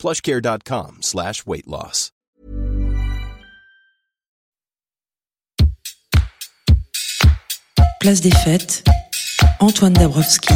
plushcare.com slash weight loss. Place des fêtes, Antoine Dabrowski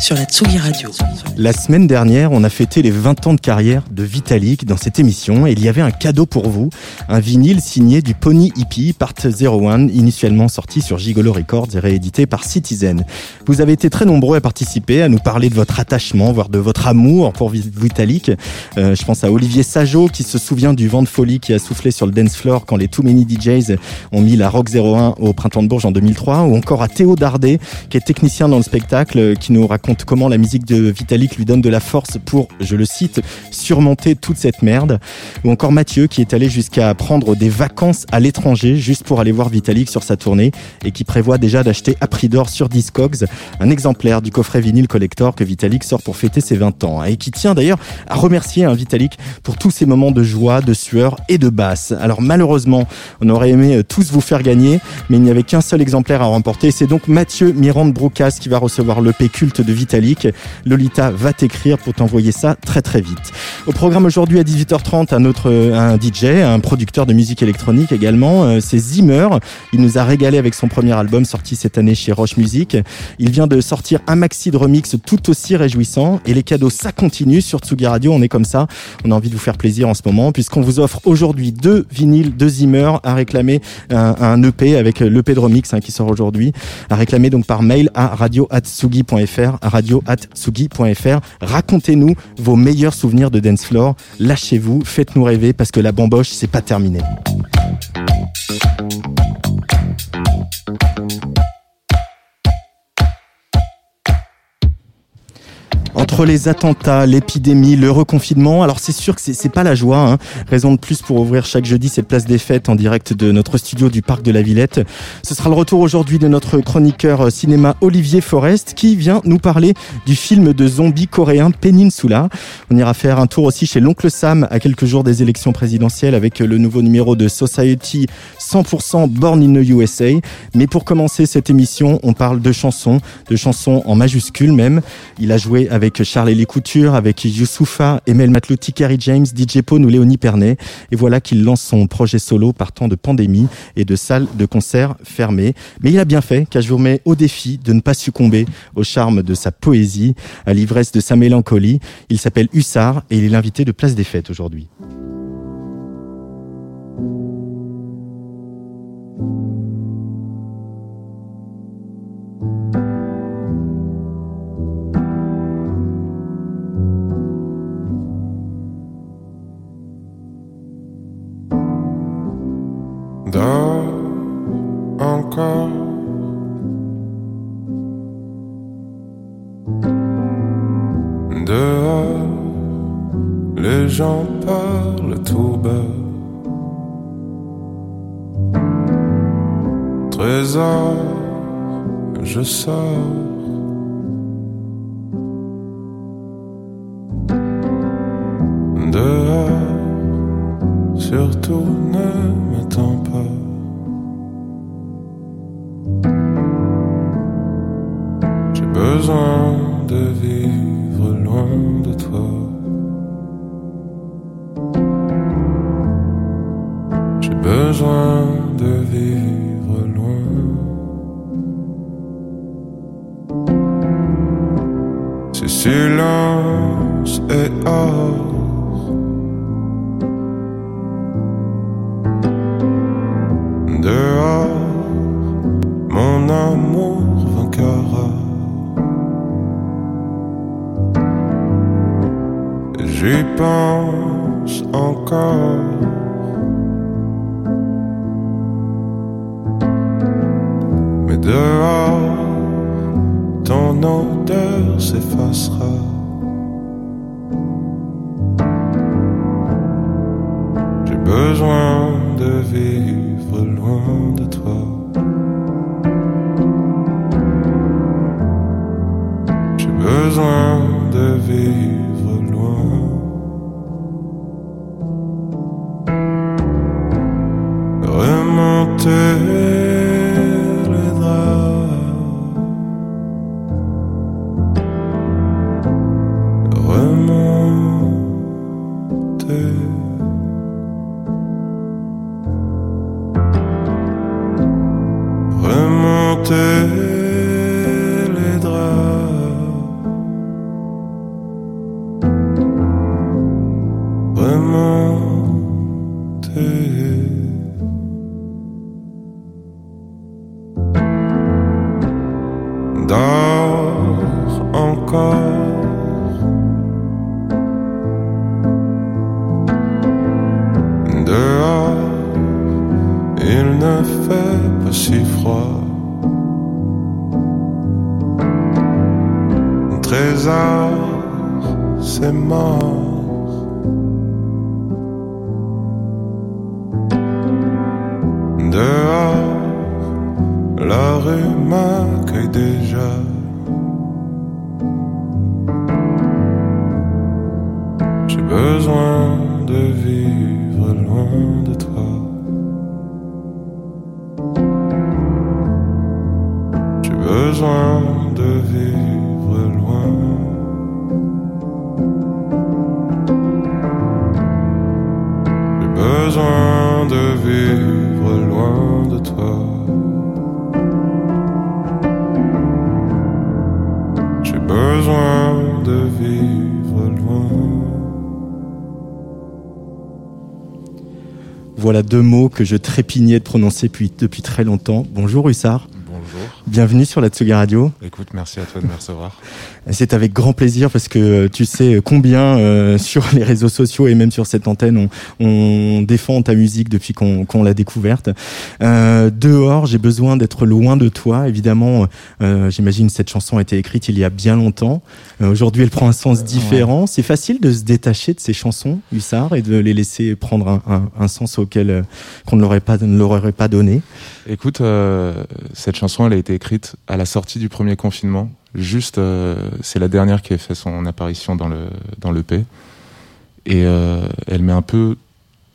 sur la Tsugi Radio. La semaine dernière, on a fêté les 20 ans de carrière de Vitalik dans cette émission et il y avait un cadeau pour vous, un vinyle signé du Pony Hippie Part 01, initialement sorti sur Gigolo Records et réédité par Citizen. Vous avez été très nombreux à participer, à nous parler de votre attachement, voire de votre amour pour Vitalik. Euh, je pense à Olivier Sajot qui se souvient du vent de folie qui a soufflé sur le dance floor quand les Too Many DJs ont mis la Rock 01 au Printemps de Bourges en 2003, ou encore à Théo Dardet qui est technicien dans le spectacle, qui nous raconte comment la musique de Vitalik lui donne de la force pour, je le cite, surmonter toute cette merde. Ou encore Mathieu qui est allé jusqu'à prendre des vacances à l'étranger juste pour aller voir Vitalik sur sa tournée et qui prévoit déjà d'acheter à prix d'or sur Discogs un exemplaire du coffret vinyle collector que Vitalik sort pour fêter ses 20 ans et qui tient d'ailleurs à remercier un Vitalik pour tous ces moments de joie, de sueur et de basse. Alors malheureusement, on aurait aimé tous vous faire gagner, mais il n'y avait qu'un seul exemplaire à remporter. C'est donc Mathieu Mirande Broucas qui va recevoir le P culte de Vitalik. Lolita va t'écrire pour t'envoyer ça très très vite. Au programme aujourd'hui à 18h30, un autre un DJ, un producteur de musique électronique également, euh, c'est Zimmer. Il nous a régalé avec son premier album sorti cette année chez Roche Music. Il vient de sortir un maxi de remix tout aussi réjouissant et les cadeaux ça continue sur Tsugi Radio. On est comme ça. On a envie de vous faire plaisir en ce moment puisqu'on vous offre aujourd'hui deux vinyles de Zimmer à réclamer un, EP avec l'EP de remix hein, qui sort aujourd'hui à réclamer donc par mail à radio@tsugi.fr radio@tsugi.fr. Racontez-nous vos meilleurs souvenirs de dance floor. Lâchez-vous, faites-nous rêver parce que la bamboche c'est pas terminé. Entre les attentats, l'épidémie, le reconfinement, alors c'est sûr que c'est pas la joie. Hein. Raison de plus pour ouvrir chaque jeudi cette place des fêtes en direct de notre studio du Parc de la Villette. Ce sera le retour aujourd'hui de notre chroniqueur cinéma Olivier Forest qui vient nous parler du film de zombies coréen Peninsula. On ira faire un tour aussi chez l'oncle Sam à quelques jours des élections présidentielles avec le nouveau numéro de Society 100% Born in the USA. Mais pour commencer cette émission, on parle de chansons, de chansons en majuscules même. Il a joué avec avec Charles Couture, avec Youssoufa, Emel Matlouti, Kerry James, DJ Pone ou Léonie Pernet. Et voilà qu'il lance son projet solo partant de pandémie et de salles de concert fermées. Mais il a bien fait, car je vous remets au défi de ne pas succomber au charme de sa poésie, à l'ivresse de sa mélancolie. Il s'appelle Hussard et il est l'invité de Place des Fêtes aujourd'hui. Je il ne fait pas si froid. Trésor, c'est mort. Dehors, la rue m'accueille déjà. J'ai besoin de vivre loin de toi. Besoin de vivre loin. J'ai besoin de vivre loin de toi. J'ai besoin de vivre loin. Voilà deux mots que je trépignais de prononcer depuis, depuis très longtemps. Bonjour Hussard. Bienvenue sur la Tsuga Radio. Écoute, merci à toi de me recevoir. C'est avec grand plaisir parce que tu sais combien euh, sur les réseaux sociaux et même sur cette antenne on, on défend ta musique depuis qu'on qu'on l'a découverte. Euh, dehors, j'ai besoin d'être loin de toi. Évidemment, euh, j'imagine cette chanson a été écrite il y a bien longtemps. Euh, Aujourd'hui, elle prend un sens différent. C'est facile de se détacher de ces chansons, Hussard, et de les laisser prendre un, un, un sens auquel euh, qu'on ne l'aurait pas ne leur aurait pas donné. Écoute, euh, cette chanson, elle a été écrite à la sortie du premier confinement. Juste, euh, c'est la dernière qui a fait son apparition dans le dans l'EP. Et euh, elle m'est un peu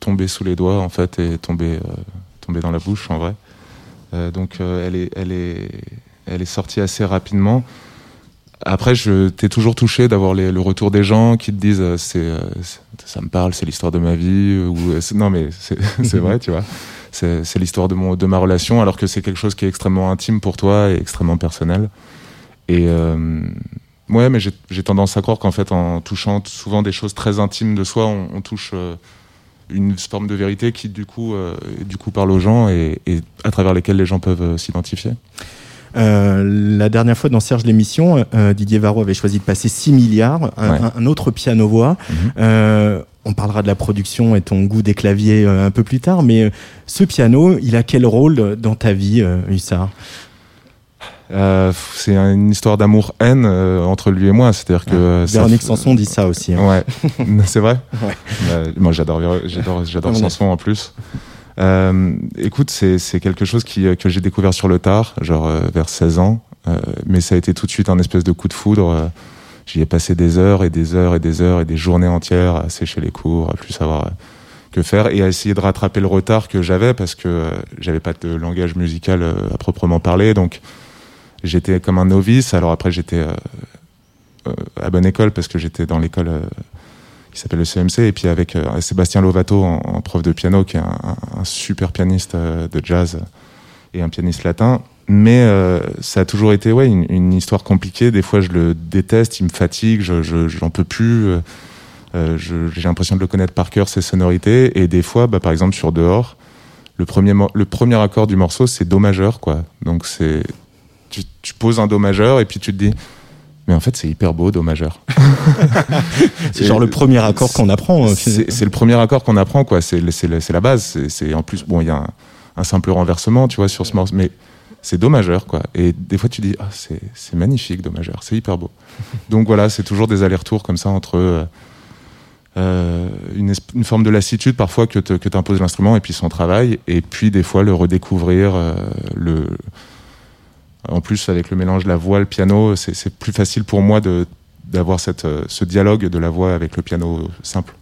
tombée sous les doigts, en fait, et tombée, euh, tombée dans la bouche, en vrai. Donc, elle, est, elle, est, elle est sortie assez rapidement. Après, je t'ai toujours touché d'avoir le retour des gens qui te disent c'est, ça me parle, c'est l'histoire de ma vie ou non mais c'est vrai, tu vois. C'est, l'histoire de mon de ma relation alors que c'est quelque chose qui est extrêmement intime pour toi et extrêmement personnel. Et euh, ouais, mais j'ai, tendance à croire qu'en fait en touchant souvent des choses très intimes de soi, on, on touche euh, une forme de vérité qui du coup euh, du coup parle aux gens et, et à travers lesquelles les gens peuvent euh, s'identifier. Euh, la dernière fois dans Serge l'émission, euh, Didier Varro avait choisi de passer 6 milliards, un, Ouais. un- autre piano-voix. Mhm. Euh, on parlera de la production et ton goût des claviers euh, un peu plus tard, mais euh, ce piano, il a quel rôle dans ta vie, euh, Hussard? Euh, c'est une histoire d'amour-haine euh, entre lui et moi. C'est-à-dire que euh, ça Véronique f- Sanson dit ça aussi. hein. Ouais, c'est vrai? Ouais. Moi, j'adore, j'adore, j'adore Sanson en plus. Euh, écoute, c'est quelque chose qui, euh, que j'ai découvert sur le tard, genre euh, vers 16 ans. Euh, mais ça a été tout de suite un espèce de coup de foudre. J'y ai passé des heures et des heures et des heures et des journées entières à sécher les cours, à plus savoir euh, que faire et à essayer de rattraper le retard que j'avais parce que euh, j'avais pas de langage musical euh, à proprement parler. Donc j'étais comme un novice. Alors après j'étais à bonne école parce que j'étais dans l'école qui s'appelle le CMC et puis avec Sébastien Lovato en, prof de piano qui est un, un- super pianiste de jazz et un pianiste latin. Mais euh, ça a toujours été ouais une, une histoire compliquée. Des fois je le déteste, il me fatigue, je je- j'en peux plus. euh, euh, je- j'ai l'impression de le connaître par cœur ses sonorités et des fois bah, par exemple sur dehors le premier le premier accord du morceau c'est do majeur quoi donc c'est tu, tu poses un do majeur et puis tu te dis mais en fait c'est hyper beau do majeur C'est genre le premier accord qu'on apprend. euh, c'est c'est le premier accord qu'on apprend quoi c'est c'est la base c'est- c'est en plus bon il y a un, un simple renversement tu vois sur ce morceau mais c'est do majeur quoi et des fois tu dis ah c'est magnifique do majeur c'est hyper beau donc voilà c'est toujours des allers-retours comme ça entre euh, euh, une, forme de lassitude parfois que te- que t'impose l'instrument et puis son travail, et puis des fois le redécouvrir, euh, le en plus avec le mélange de la voix, le piano, c'est plus facile pour moi d'avoir ce dialogue de la voix avec le piano simple.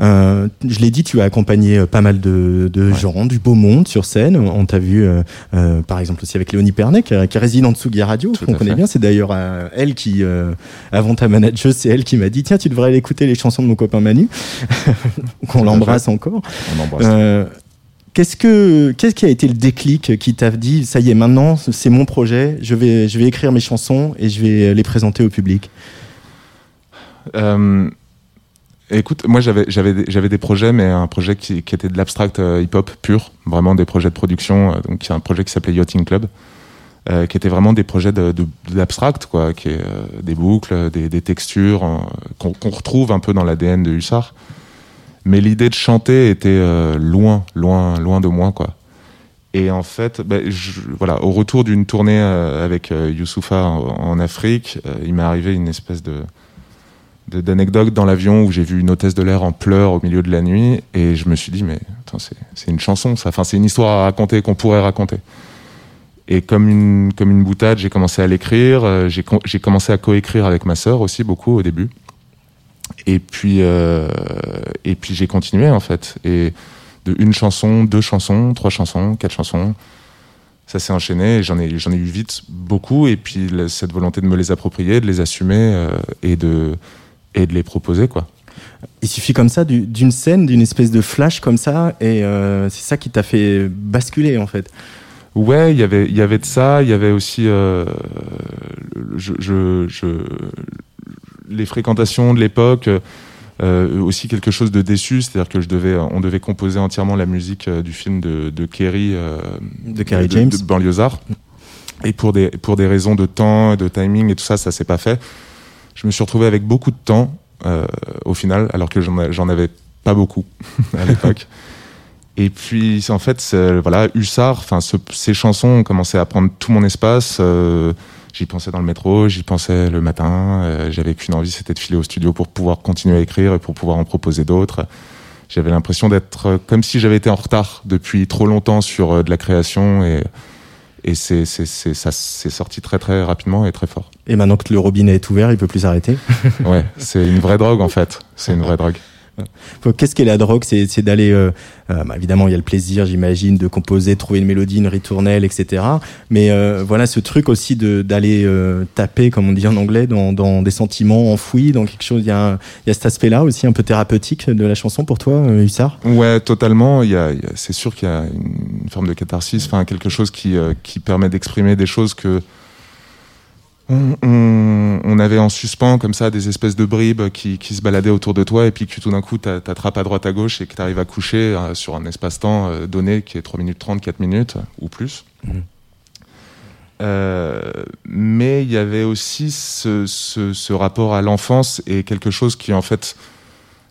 Euh, je l'ai dit, tu as accompagné euh, pas mal de, de Ouais. gens, du beau monde sur scène. On t'a vu, euh, par exemple, aussi avec Léonie Pernet, qui, qui réside en Tsugi Radio, Tout qu'on connaît fait. bien. C'est d'ailleurs elle qui, avant ta manageuse, c'est elle qui m'a dit tiens, tu devrais aller écouter les chansons de mon copain Manu, qu'on l'embrasse encore. On embrasse. Qu'est-ce que qu'est-ce qui a été le déclic qui t'a dit ça y est maintenant c'est mon projet je vais je vais écrire mes chansons et je vais les présenter au public? Euh, écoute, moi j'avais des- projets, mais un projet qui, était de l'abstract euh, hip-hop pur, vraiment des projets de production. euh, donc il y a un projet qui s'appelait Yachting Club, euh, qui était vraiment des projets de de- quoi, qui est des boucles, des, textures qu'on retrouve un peu dans l'ADN de Hussard. Mais l'idée de chanter était loin, loin, loin de moi, quoi. Et en fait, je- voilà, au retour d'une tournée avec Youssoufa en, Afrique, il m'est arrivé une espèce de de- d'anecdote dans l'avion où j'ai vu une hôtesse de l'air en pleurs au milieu de la nuit et je me suis dit mais attends c'est une chanson ça. Enfin c'est une histoire à raconter qu'on pourrait raconter. Et comme une comme une boutade j'ai commencé à l'écrire euh, j'ai com- j'ai commencé à coécrire avec ma sœur aussi beaucoup au début. Et puis euh, et puis j'ai continué en fait. Et de une chanson deux chansons trois chansons quatre chansons ça s'est enchaîné j'en ai j'en ai eu vite beaucoup. Et puis cette volonté de me les approprier de les assumer euh, et de et de les proposer quoi il suffit comme ça du- d'une scène d'une espèce de flash comme ça et euh, c'est ça qui t'a fait basculer en fait ouais il y avait il y avait de ça il y avait aussi euh, je, je, je- les fréquentations de l'époque euh, aussi quelque chose de déçu c'est-à-dire que je devais on devait composer entièrement la musique du film de, de Kerry de Kerry James de Banlieusard. Et pour des, pour des raisons de temps, de timing et tout ça, ça s'est pas fait. Je me suis retrouvé avec beaucoup de temps euh, au final, alors que j'en avais pas beaucoup à l'époque. Et puis en fait, voilà, Hussard, ce- ces chansons ont commencé à prendre tout mon espace. euh, j'y pensais dans le métro, j'y pensais le matin. euh, J'avais qu'une envie, c'était de filer au studio pour pouvoir continuer à écrire et pour pouvoir en proposer d'autres. J'avais l'impression d'être euh, comme si j'avais été en retard depuis trop longtemps sur euh, de la création et et c'est, sorti très très rapidement et très fort. Et maintenant que le robinet est ouvert il peut plus s'arrêter Ouais, c'est une vraie drogue en fait. C'est une vraie drogue. Qu'est-ce qu'est la drogue? C'est d'aller, euh, euh, bah, évidemment, il y a le plaisir, j'imagine, de composer, de trouver une mélodie, une ritournelle, etc. Mais euh, voilà, ce truc aussi d'aller euh, taper, comme on dit en anglais, dans, dans des sentiments enfouis, dans quelque chose. Il y a, il y a cet aspect-là aussi un peu thérapeutique de la chanson pour toi, Hussard? Ouais, totalement. Il y a, c'est sûr qu'il y a une, forme de catharsis, enfin quelque chose qui, qui permet d'exprimer des choses que on, on- on avait en suspens comme ça des espèces de bribes qui, qui se baladaient autour de toi et puis que tout d'un coup t'a- t'attrapes à droite à gauche et que t'arrives à coucher euh, sur un espace-temps euh, donné qui est 3 minutes 30, 4 minutes ou plus. Mhm. Euh, mais il y avait aussi ce, ce, ce rapport à l'enfance et quelque chose qui en fait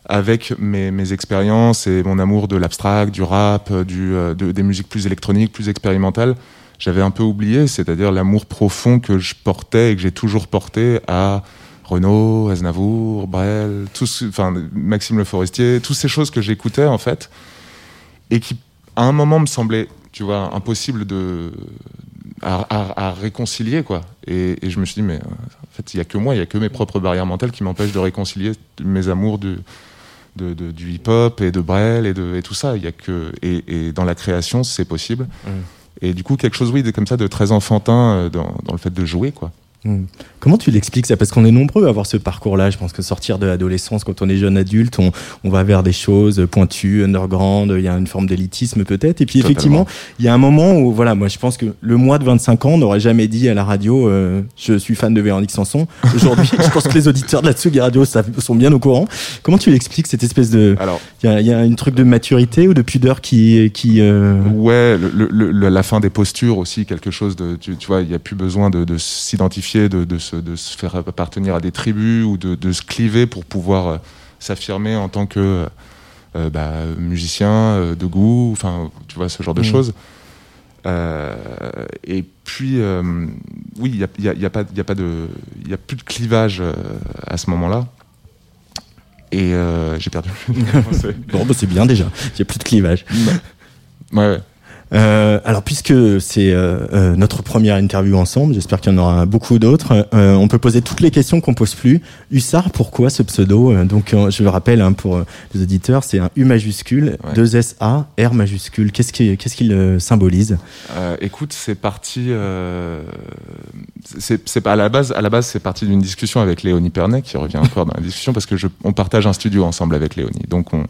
avec mes, mes expériences et mon amour de l'abstract, du rap, du, de- des musiques plus électroniques, plus expérimentales, j'avais un peu oublié, c'est-à-dire l'amour profond que je portais et que j'ai toujours porté à Renaud, Aznavour, Brel, enfin Maxime Le Forestier, toutes ces choses que j'écoutais en fait et qui à un moment me semblaient, tu vois, impossible de à, réconcilier quoi. Et, je me suis dit mais en fait il y a que moi, il y a que mes propres barrières mentales qui m'empêchent de réconcilier mes amours de de, du hip-hop et de Brel et, de, tout ça. Y a que et, dans la création, c'est possible. Mm. Et du coup, quelque chose, oui, de, comme ça, de très enfantin euh, dans, dans le fait de jouer, quoi. Hmm. Comment tu l'expliques ça? Parce qu'on est nombreux à avoir ce parcours-là. Je pense que sortir de l'adolescence, quand on est jeune adulte, on, on va vers des choses pointues, underground. Il y a une forme d'élitisme peut-être. Et puis Totalement. effectivement, il y a un moment où, voilà, moi je pense que le mois de 25 ans n'aurait jamais dit à la radio, euh, je suis fan de Véronique Sanson. Aujourd'hui, je pense que les auditeurs de la Tsugi Radio sont bien au courant. Comment tu l'expliques cette espèce de, Alors, il y a, il y a une truc de maturité ou de pudeur qui, qui, euh, ouais, le, le- le- la fin des postures aussi, quelque chose de, tu, tu vois, il n'y a plus besoin de, de s'identifier, de, de, se, de se faire appartenir à des tribus ou de, de se cliver pour pouvoir euh, s'affirmer en tant que euh, bah, musicien euh, de goût, enfin, tu vois, ce genre de Mhm. choses. Euh, et puis, euh, oui, il n'y a, y a- y a pas y a pas de, il y a plus de clivage à ce moment-là. Et j'ai perdu. bon, bah, c'est bien déjà. Il n'y a plus de clivage. ouais, ouais. Euh, alors puisque c'est euh, euh, notre première interview ensemble, j'espère qu'il y en aura beaucoup d'autres. Euh, on peut poser toutes les questions qu'on pose plus. Hussard, pourquoi ce pseudo Euh, Donc je le rappelle hein, pour les auditeurs, c'est un U majuscule, Ouais. deux S A, R majuscule. Qu'est-ce qui qu'est-ce qu'il euh, symbolise? Euh, écoute, c'est parti. euh, c'est à la base. À la base, c'est parti d'une discussion avec Léonie Pernet qui revient encore dans la discussion parce que je, on partage un studio ensemble avec Léonie. Donc on,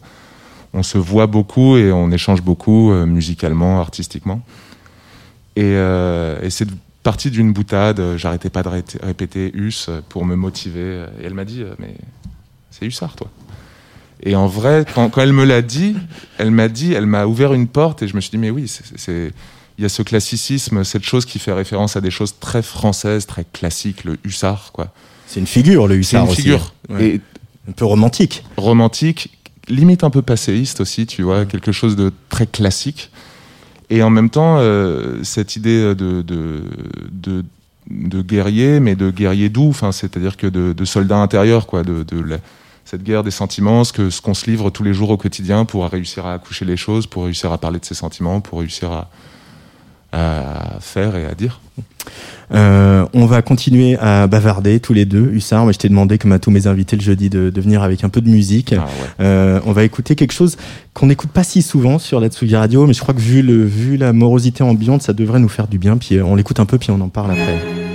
on se voit beaucoup et on échange beaucoup euh, musicalement, artistiquement. Et, euh, et c'est parti d'une boutade. J'arrêtais pas de ré- répéter Us pour me motiver. Et elle m'a dit, euh, mais c'est Hussard, toi. Et en vrai, quand, quand elle me l'a dit, elle m'a dit, elle m'a ouvert une porte et je me suis dit, mais oui, c'est- c'est il y a ce classicisme, cette chose qui fait référence à des choses très françaises, très classiques, le hussard, quoi. C'est une figure, le C'est hussard une aussi. figure Ouais. et Un peu romantique. romantique, limite un peu passéiste aussi, tu vois, quelque chose de très classique. Et en même temps, euh, cette idée de, de, de, de guerrier, mais de guerrier doux, c'est-à-dire que de, de soldat intérieur, quoi, de, la- cette guerre des sentiments, ce que ce qu'on se livre tous les jours au quotidien pour réussir à accoucher les choses, pour réussir à parler de ses sentiments, pour réussir à, à faire et à dire. Euh, on va continuer à bavarder tous les deux. Hussard, moi je t'ai demandé, comme à tous mes invités le jeudi, de, de venir avec un peu de musique. Ah ouais. Euh, on va écouter quelque chose qu'on n'écoute pas si souvent sur la Tsugi Radio, mais je crois que vu, le, vu la morosité ambiante, ça devrait nous faire du bien. Puis euh, on l'écoute un peu, puis on en parle après.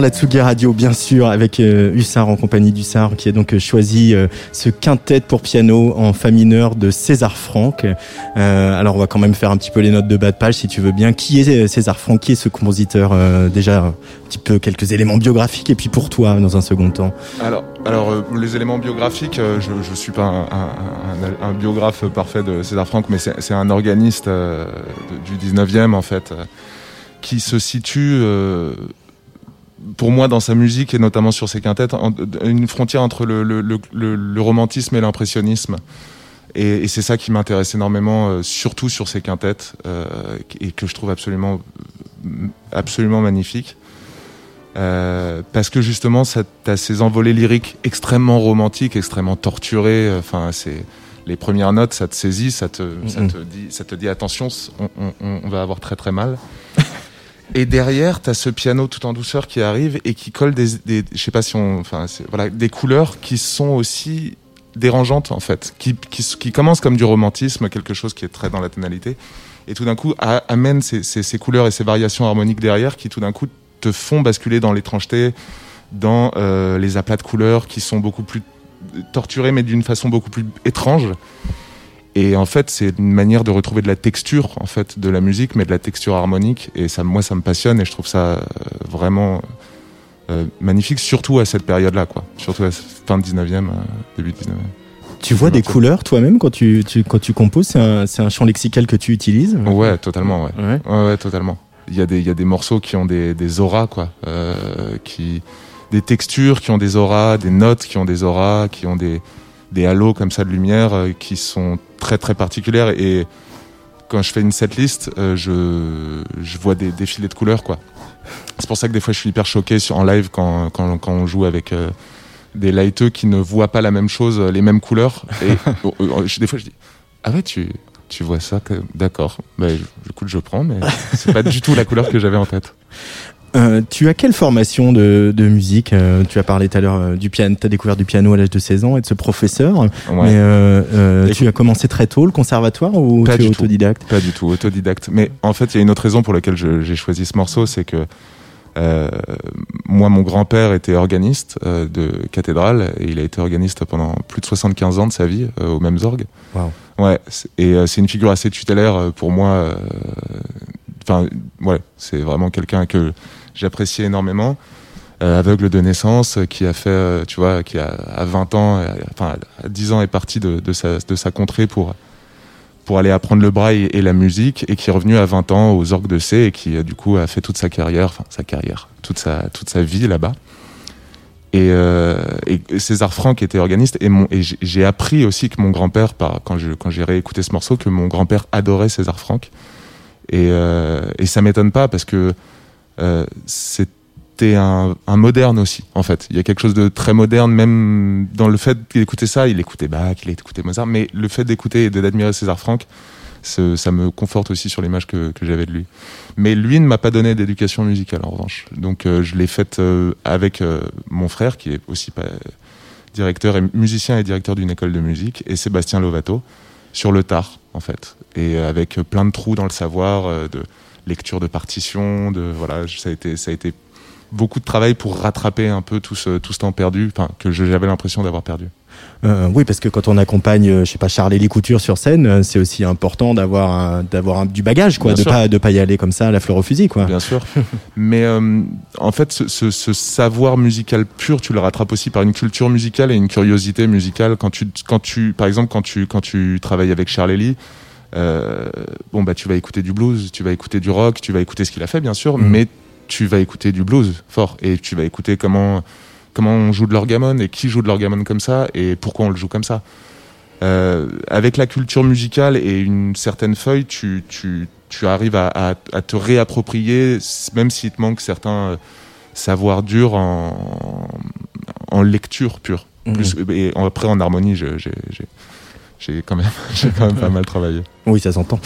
La Tsugi Radio, bien sûr, avec euh, Hussard en compagnie d'Hussard, qui a donc euh, choisi euh, ce quintet pour piano en fa mineur de César Franck. Euh, alors, on va quand même faire un petit peu les notes de bas de page, si tu veux bien. Qui est César Franck? Qui est ce compositeur Déjà, un petit peu quelques éléments biographiques, et puis pour toi, dans un second temps? Alors, alors les éléments biographiques, je ne suis pas un, biographe parfait de César Franck, mais c'est un organiste du 19e, en fait, qui se situe, pour moi, dans sa musique, et notamment sur ses quintettes, une frontière entre le, le- le- le- le romantisme et l'impressionnisme. Et, et c'est ça qui m'intéresse énormément, euh, surtout sur ces quintettes, euh, et que je trouve absolument, absolument magnifique. Euh, parce que justement, t'as ces envolées lyriques extrêmement romantiques, extrêmement torturées. Enfin, c'est les premières notes, ça te saisit, ça te, ça te dit, ça te dit attention, on, on, on va avoir très très mal. Et derrière, t'as ce piano tout en douceur qui arrive et qui colle des, des je sais pas si on, enfin, voilà, des couleurs qui sont aussi dérangeantes en fait, qui, qui, qui commencent comme du romantisme, quelque chose qui est très dans la tonalité, et tout d'un coup amène ces, ces, ces couleurs et ces variations harmoniques derrière qui tout d'un coup te font basculer dans l'étrangeté, dans euh, les aplats de couleurs qui sont beaucoup plus torturés mais d'une façon beaucoup plus étrange. Et en fait, c'est une manière de retrouver de la texture en fait de la musique, mais de la texture harmonique. Et ça, moi, ça me passionne et je trouve ça euh, vraiment euh, magnifique, surtout à cette période-là, quoi. Surtout à fin de 19e, euh, début 19e. Tu vois des couleurs toi-même quand tu, tu- quand tu composes C'est un, un champ lexical que tu utilises Ouais, totalement, ouais. Ouais. Ouais, ouais, totalement. Il y a des, il y a des morceaux qui ont des, des auras, quoi. Euh, qui, des textures qui ont des auras, des notes qui ont des auras, qui ont des, des halos comme ça de lumière euh, qui sont très très particulières. Et quand je fais une setlist, euh, je, je vois des défilés de couleurs, quoi. C'est pour ça que des fois je suis hyper choqué sur, en live quand, quand, quand on joue avec euh, des lighteux qui ne voient pas la même chose, euh, les mêmes couleurs. Et je- des fois je dis Ah ouais, tu, tu vois ça que... D'accord. Bah, je- écoute, je prends, mais c'est pas du tout la couleur que j'avais en tête. Euh, tu as quelle formation de, de musique Euh, Tu as parlé tout à l'heure euh, du piano, tu as découvert du piano à l'âge de 16 ans et de ce professeur. Ouais. Mais euh, tu as commencé très tôt le conservatoire ou Pas tu es du tout. autodidacte? Pas du tout, autodidacte. Mais en fait, il y a une autre raison pour laquelle j'ai choisi ce morceau, c'est que moi, mon grand-père était organiste de cathédrale et il a été organiste pendant plus de 75 ans de sa vie aux mêmes orgues. Wow. Ouais, et c'est une figure assez tutélaire pour moi. Enfin, ouais, c'est vraiment quelqu'un que j'apprécie énormément. Euh, aveugle de naissance, euh, qui a fait, euh, tu vois, qui a à 20 ans, enfin à 10 ans est parti de, sa, de sa contrée pour pour aller apprendre le braille et, la musique et qui est revenu à 20 ans aux orgues de C et qui du coup a fait toute sa carrière, enfin sa carrière, toute sa toute sa vie là-bas. Et, César Franck était organiste et, et j'ai- j'ai appris aussi que mon grand-père, quand je- quand j'ai réécouté ce morceau, que mon grand-père adorait César Franck. Et, et ça m'étonne pas parce que c'était un, moderne aussi, en fait. Il y a quelque chose de très moderne, même dans le fait d'écouter ça. Il écoutait Bach, il écoutait Mozart, mais le fait d'écouter et d'admirer César Franck, ça me conforte aussi sur l'image que, j'avais de lui. Mais lui ne m'a pas donné d'éducation musicale, en revanche. Donc euh, je l'ai faite euh, avec euh, mon frère, qui est aussi directeur et musicien et directeur d'une école de musique, et Sébastien Lovato, sur le tard, en fait. Et euh, avec plein de trous dans le savoir, euh, de lecture de partitions, de voilà, ça a été, ça a été beaucoup de travail pour rattraper un peu tout ce, tout ce temps perdu, enfin que j'avais l'impression d'avoir perdu. Euh, oui, parce que quand on accompagne, euh, je sais pas, Charles Élie Couture sur scène, euh, c'est aussi important d'avoir d'avoir du bagage, quoi, Bien de sûr. pas de pas y aller comme ça à la fleur au fusil, quoi. Bien sûr. Mais euh, en fait, ce, ce- ce savoir musical pur, tu le rattrapes aussi par une culture musicale et une curiosité musicale. Quand tu, quand tu, par exemple, quand tu, quand tu travailles avec euh, bon bah tu vas écouter du blues, tu vas écouter du rock, tu vas écouter ce qu'il a fait, bien sûr, Mhm. mais tu vas écouter du blues fort et tu vas écouter comment comment on joue de l'orgamon et qui joue de l'orgamon comme ça et pourquoi on le joue comme ça. Euh, avec la culture musicale et une certaine feuille, tu, tu, tu arrives à, à, à te réapproprier, même s'il te manque certains euh, savoirs durs en, en lecture pure. Mhm. Plus, et après, en harmonie, j'ai j'ai- quand, même- j'ai quand même pas mal travaillé. Oui, ça s'entend.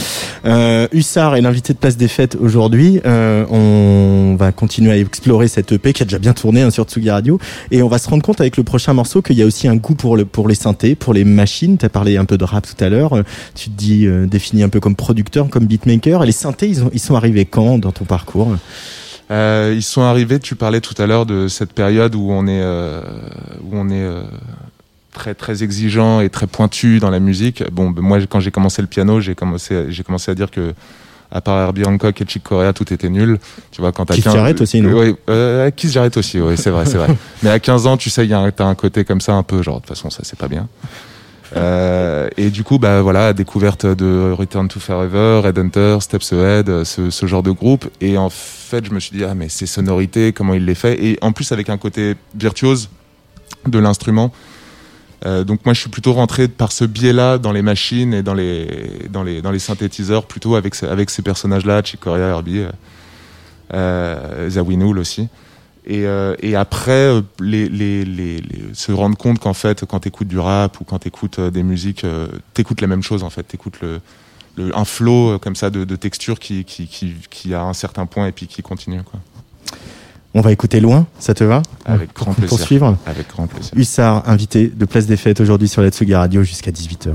Euh, Hussard est l'invité de Place des Fêtes aujourd'hui. Euh, on va continuer à explorer cette EP qui a déjà bien tourné hein, sur Tsugi Radio. Et on va se rendre compte avec le prochain morceau qu'il y a aussi un goût pour, le, pour les synthés, pour les machines. Tu as parlé un peu de rap tout à l'heure. Tu te dis, euh, définis un peu comme producteur, comme beatmaker. Et les synthés, ils, ont, ils sont arrivés quand dans ton parcours? Euh, ils sont arrivés, tu parlais tout à l'heure de cette période où on est, euh, où on est euh, très très exigeant et très pointu dans la musique. Bon, ben, moi quand j'ai commencé le piano, j'ai commencé, j'ai commencé à dire que à part Herbie Hancock et Chick Corea, tout était nul. Tu vois, quand t'as Keith 15 Jarrett aussi, non Oui, euh, Keith Jarrett aussi, oui, c'est vrai, c'est vrai. Mais à 15 ans, tu sais, il y a un- t'as un côté comme ça un peu, genre, de toute façon, ça, c'est pas bien. Euh, et du coup, bah voilà, découverte de Return to Forever, Red Hunter, Steps Ahead, euh, ce, ce genre de groupe. Et en fait, je me suis dit, ah, mais ces sonorités, comment il les fait? Et en plus, avec un côté virtuose de l'instrument, Euh, donc moi je suis plutôt rentré par ce biais-là dans les machines et dans les dans les dans les synthétiseurs plutôt avec avec ces personnages-là, Chick Corea, Herbie, euh, euh, Zawinul aussi. Et, euh, et après se rendre compte qu'en fait quand t'écoutes du rap ou quand t'écoutes des musiques, t'écoutes la même chose en fait, t'écoutes le, un flow comme ça de, de texture qui, qui qui qui a un certain point et puis qui continue quoi. On va écouter loin, ça te va Avec grand plaisir. poursuivre. Avec grand plaisir. Hussard, invité de Place des Fêtes aujourd'hui sur la Tsugi Radio jusqu'à 18h.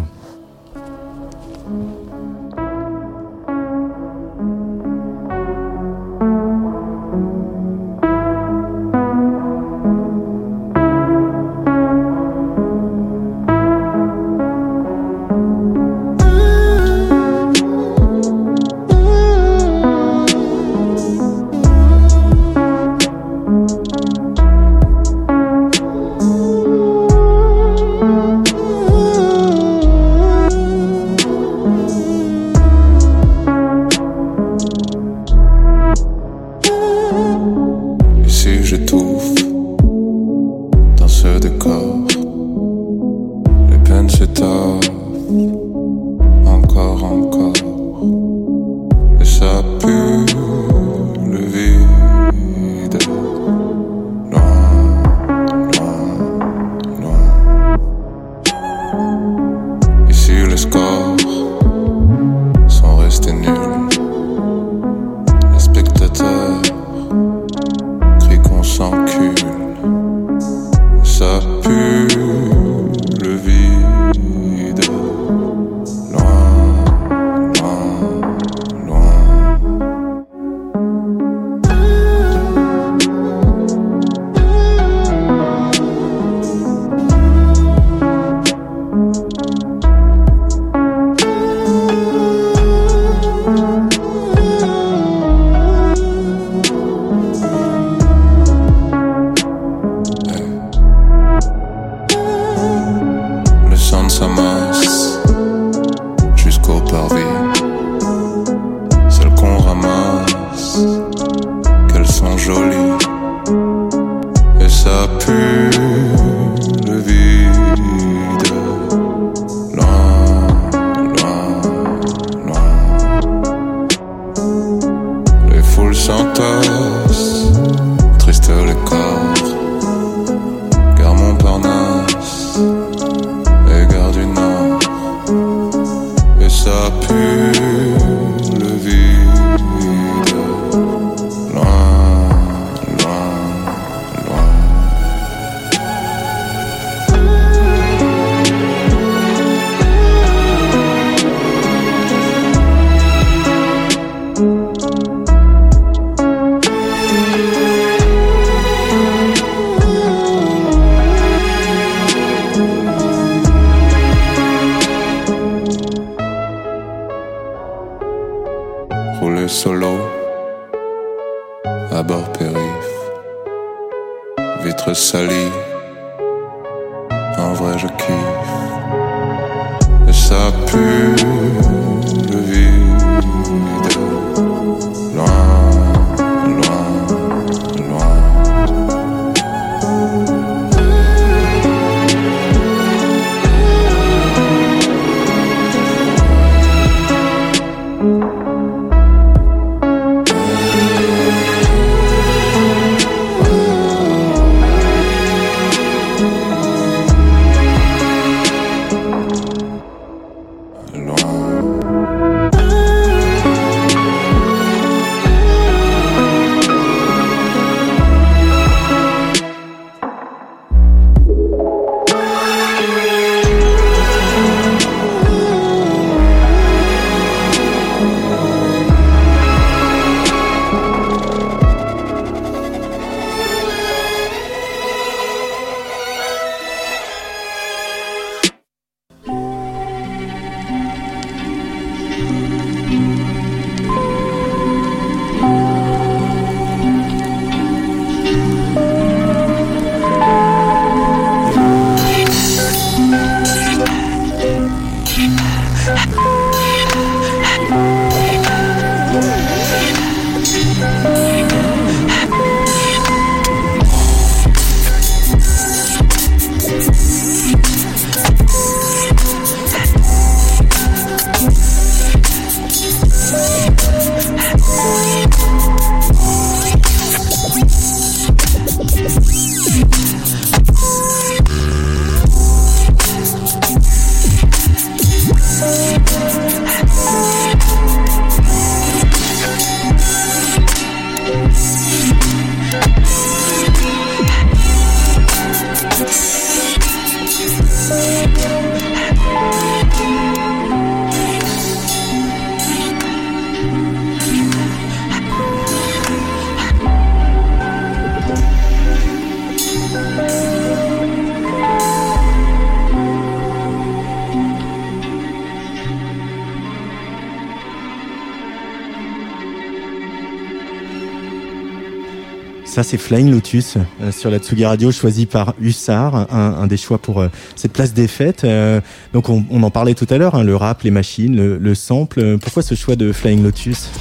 C'est Flying Lotus euh, sur la Tsugi Radio, choisi par Hussard, un, des choix pour euh, cette place des fêtes. Euh, donc, on, en parlait tout à l'heure, hein, le rap, les machines, le, sample. Pourquoi ce choix de Flying Lotus?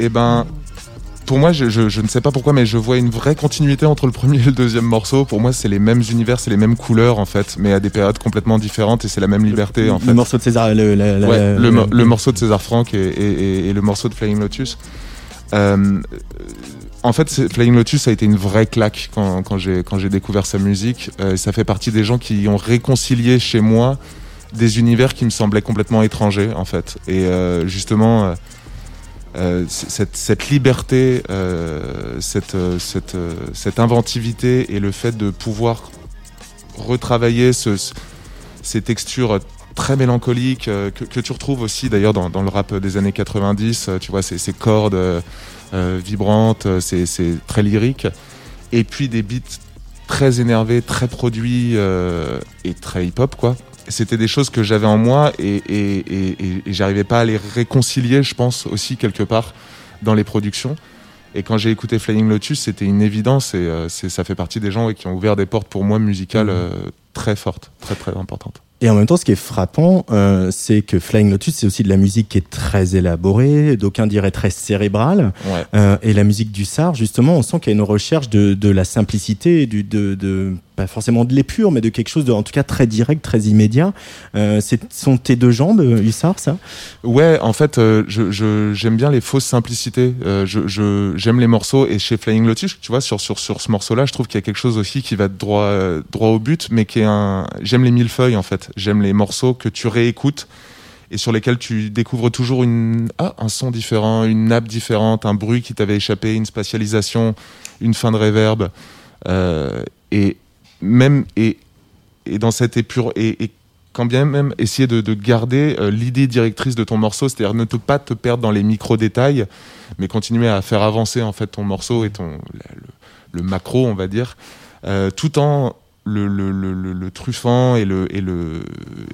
Eh ben, pour moi, je, ne sais pas pourquoi, mais je vois une vraie continuité entre le premier et le deuxième morceau. Pour moi, c'est les mêmes univers, c'est les mêmes couleurs en fait, mais à des périodes complètement différentes et c'est la même liberté en fait. Le morceau de César, le, le, morceau de César Franck et, et, le morceau de Flying Lotus. Euh, en fait, Flying Lotus a été une vraie claque quand, j'ai découvert sa musique. Euh, ça fait partie des gens qui ont réconcilié chez moi des univers qui me semblaient complètement étrangers, en fait. Et euh, justement, euh, cette, liberté, cette, inventivité et le fait de pouvoir retravailler ce, ces textures très mélancoliques que, tu retrouves aussi d'ailleurs dans, le rap des années 90, tu vois, ces, cordes vibrante, euh, c'est très lyrique. Et puis des beats très énervés, très produits euh, et très hip-hop, quoi. C'était des choses que j'avais en moi et, et, et, j'arrivais pas à les réconcilier, je pense, aussi quelque part dans les productions. Et quand j'ai écouté Flying Lotus, c'était une évidence et ça fait partie des gens qui ont ouvert des portes pour moi musicales mmh. très fortes, très très importantes. Et en même temps, ce qui est frappant, euh, c'est que Flying Lotus, c'est aussi de la musique qui est très élaborée, d'aucuns diraient très cérébrale. Euh, et la musique du Sar, justement, on sent qu'il y a une recherche de, de la simplicité, du, de, de, pas forcément de l'épure, mais de quelque chose de, en tout cas, très direct, très immédiat. Euh, sont tes deux jambes, Hussard, ça? Ouais, en fait, euh, je, j'aime bien les fausses simplicités. Euh, je, j'aime les morceaux, et chez Flying Lotus, tu vois, sur, sur, sur ce morceau-là, je trouve qu'il y a quelque chose aussi qui va droit, euh, droit au but, mais qui est un... J'aime les millefeuilles, en fait. J'aime les morceaux que tu réécoutes et sur lesquels tu découvres toujours une, ah, un son différent, une nappe différente, un bruit qui t'avait échappé, une spatialisation, une fin de réverb. Euh, et même, et, et dans cette épure, et, et quand bien même essayer de, de garder euh, l'idée directrice de ton morceau, c'est-à-dire ne pas te perdre dans les micro-détails, mais continuer à faire avancer en fait ton morceau et ton, le, macro, on va dire, euh, tout en le, le, le, truffant et, le, et, le,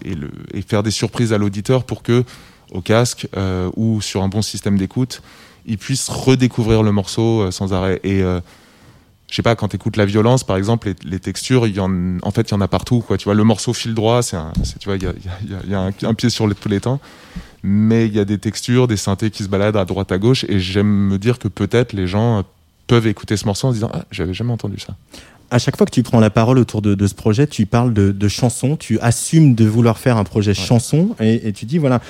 et, le, et faire des surprises à l'auditeur pour que, au casque euh, ou sur un bon système d'écoute, il puisse redécouvrir le morceau sans arrêt. Et je sais pas, quand tu écoutes la violence, par exemple, les, les, textures, y en, en fait, il y en a partout. Quoi. Tu vois, le morceau fil droit, c'est tu vois, il y a, un, pied sur les, tous les temps. Mais il y a des textures, des synthés qui se baladent à droite à gauche. Et j'aime me dire que peut-être les gens peuvent écouter ce morceau en se disant Ah, j'avais jamais entendu ça à chaque fois que tu prends la parole autour de, de ce projet, tu parles de, de, chansons, tu assumes de vouloir faire un projet chanson et, et, tu dis voilà,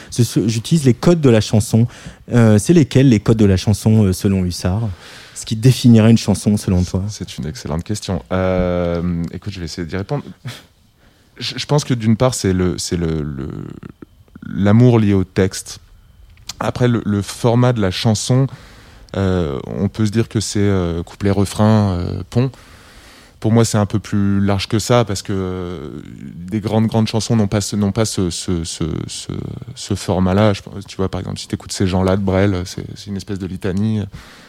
j'utilise les codes de la chanson. Euh, c'est lesquels les codes de la chanson euh, selon Hussard? Ce qui définirait une chanson selon toi? C'est une excellente question. Euh, écoute, je vais essayer d'y répondre. Je, je, pense que d'une part, c'est le, c'est le, l'amour lié au texte. Après, le, le, format de la chanson, euh, on peut se dire que c'est couplet-refrain, euh, pont pour moi, c'est un peu plus large que ça parce que euh, des grandes, grandes chansons n'ont pas ce, n'ont pas ce, ce, ce, ce format-là. Tu vois, par exemple, si tu écoutes ces gens-là de Brel, c'est, c'est une espèce de litanie.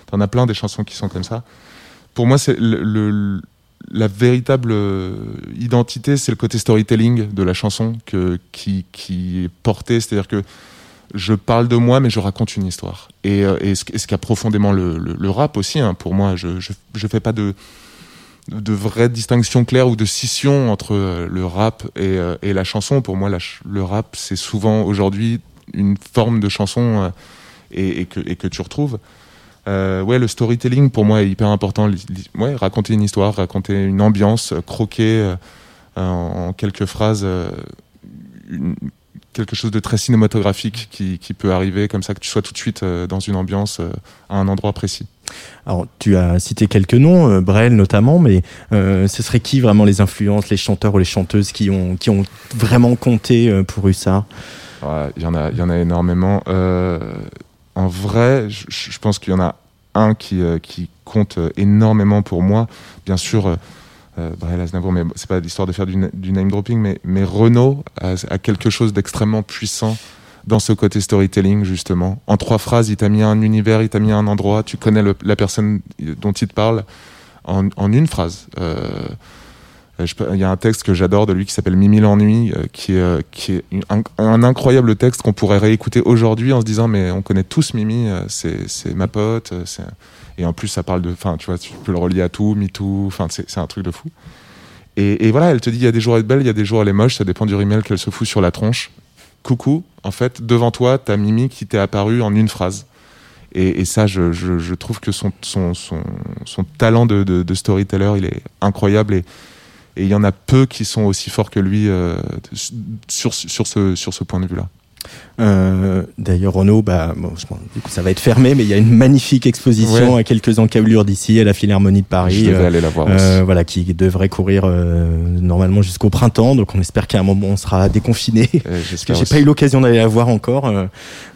T'en as plein des chansons qui sont comme ça. Pour moi, c'est le, la véritable euh, identité, c'est le côté storytelling de la chanson que, qui, qui est porté. C'est-à-dire que je parle de moi, mais je raconte une histoire. Et, euh, et ce, ce qu'a profondément le, le, le rap aussi, hein, pour moi, je, je, je fais pas de de vraies distinctions claires ou de scission entre euh, le rap et, euh, et la chanson. Pour moi, le rap, c'est souvent aujourd'hui une forme de chanson euh, et, que, et que tu retrouves. Ouais, le storytelling pour moi est hyper important. Ouais, raconter une histoire, raconter une ambiance, croquer en, quelques phrases quelque chose de très cinématographique qui, qui, peut arriver comme ça, que tu sois tout de suite euh, dans une ambiance euh, à un endroit précis. Alors, tu as cité quelques noms, euh, Brel notamment, mais euh, ce serait qui vraiment les influences, les chanteurs ou les chanteuses qui ont, qui ont vraiment compté euh, pour Hussard? Il ouais, y, en a, y en a énormément. En vrai, je, je pense qu'il y en a un qui, qui compte énormément pour moi. Bien sûr, euh, c'est pas l'histoire de faire du, du, name dropping, mais, Renault a, quelque chose d'extrêmement puissant dans ce côté storytelling, justement. En trois phrases, il t'a mis un univers, il t'a mis un endroit, tu connais la personne dont il te parle en, en une phrase. Euh, Il y a un texte que j'adore de lui qui s'appelle Mimi l'ennui, qui est, qui est un, incroyable texte qu'on pourrait réécouter aujourd'hui en se disant mais on connaît tous Mimi, c'est ma pote, et en plus ça parle de, enfin tu vois, tu peux le relier à tout, MeToo, enfin c'est un truc de fou. Et, et, voilà, elle te dit il y a des jours elle est belle, il y a des jours elle est moche, ça dépend du rimel qu'elle se fout sur la tronche. Coucou, en fait, devant toi, t'as Mimi qui t'est apparu en une phrase. Et, ça, je, trouve que son, son, son, talent de, de, de, storyteller, il est incroyable. Et, et il y en a peu qui sont aussi forts que lui euh, sur, sur, ce, sur ce point de vue-là. Euh, D'ailleurs, Renault, bah, bon, je, du coup, ça va être fermé, mais il y a une magnifique exposition Ouais. à quelques encablures d'ici, à la Philharmonie de Paris. Je devais euh, aller la voir euh, voilà, qui devrait courir euh, normalement jusqu'au printemps. Donc, on espère qu'à un moment, on sera déconfiné. J'ai pas eu l'occasion d'aller la voir encore.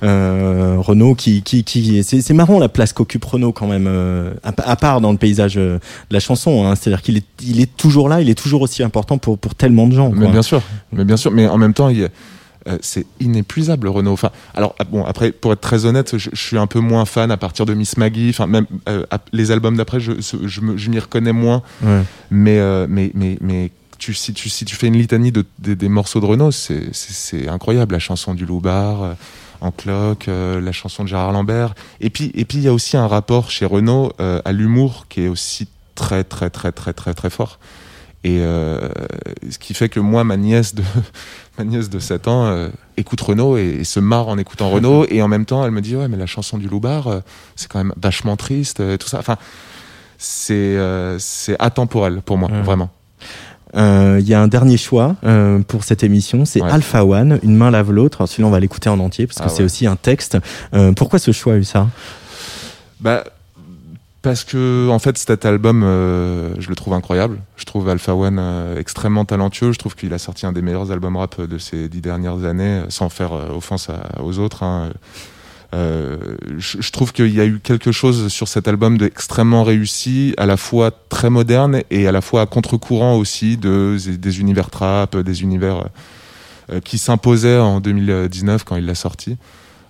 Renault, qui, qui, qui, c'est marrant la place qu'occupe Renault quand même, à, à part dans le paysage de la chanson. Hein, C'est-à-dire qu'il est, il est toujours là, il est toujours aussi important pour, pour tellement de gens. Mais quoi. bien sûr, mais bien sûr, mais en même temps, il y a- euh, c'est inépuisable Renault. Enfin, alors ah, bon, après, pour être très honnête, je, je suis un peu moins fan à partir de Miss Maggie. Enfin, même euh, les albums d'après, je, je, m'y reconnais moins. Ouais. Mais, euh, mais, mais, mais tu, si, tu, si tu fais une litanie de, des- des morceaux de Renault, c'est, incroyable. La chanson du Loubar, en cloque, euh, la chanson de Gérard Lambert. Et puis, et puis il y a aussi un rapport chez Renault euh, à l'humour qui est aussi très, très, très, très, très, très fort. Et euh, ce qui fait que moi, ma nièce de, ma nièce de 7 ans euh, écoute Renault et, et se marre en écoutant Renault. Et en même temps, elle me dit Ouais, mais la chanson du Loubar, euh, c'est quand même vachement triste, euh, tout ça. Enfin, c'est euh, c'est atemporel pour moi, Ouais. vraiment. Euh, Il y a un dernier choix euh, pour cette émission, c'est Ouais. Alpha One, une main lave l'autre. Alors, Celui-là, on va l'écouter en entier parce que Ah c'est ouais. aussi un texte. Euh, pourquoi ce choix eu ça Bah, parce que en fait cet album, euh, je le trouve incroyable. Je trouve Alpha One euh, extrêmement talentueux. Je trouve qu'il a sorti un des meilleurs albums rap de ces dix dernières années, sans faire euh, offense aux autres. hein. Euh, je, trouve qu'il y a eu quelque chose sur cet album d'extrêmement réussi, à la fois très moderne et à la fois à contre-courant aussi de, des univers trap, des univers euh, qui s'imposaient en 2019 quand il l'a sorti.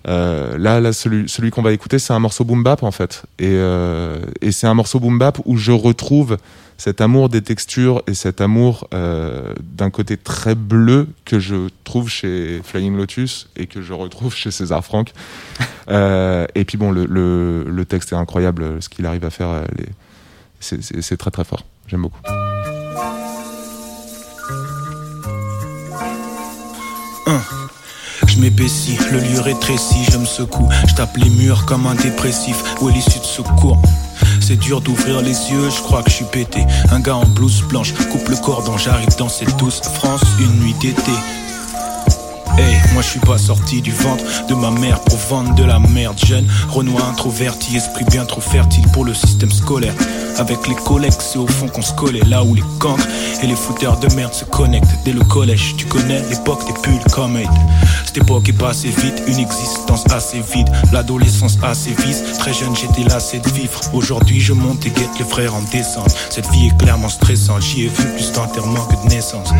Euh, là, là, celui, celui qu'on va écouter, c'est un morceau boom bap en fait, et, euh, et c'est un morceau boom bap où je retrouve cet amour des textures et cet amour euh, d'un côté très bleu que je trouve chez Flying Lotus et que je retrouve chez César Franck. Euh, et puis bon, le, le, le texte est incroyable, ce qu'il arrive à faire, euh, c'est très très fort. J'aime beaucoup. Je m'épaissis, le lieu rétrécit, je me secoue. Je tape les murs comme un dépressif. Où est l'issue de secours C'est dur d'ouvrir les yeux, je crois que je suis pété. Un gars en blouse blanche, coupe le cordon, j'arrive dans cette douce France, une nuit d'été. Hey, moi je suis pas sorti du ventre de ma mère pour vendre de la merde jeune. Renoir introverti, esprit bien trop fertile pour le système scolaire. Avec les collègues, c'est au fond qu'on se collait, là où les cancres et les fouteurs de merde se connectent. Dès le collège, tu connais l'époque des pulls comme. Cette époque est passée vite, une existence assez vide. L'adolescence assez vise, très jeune j'étais lassé de vivre. Aujourd'hui je monte et guette les frères en descente. Cette vie est clairement stressante, j'y ai vu plus d'enterrement que de naissance.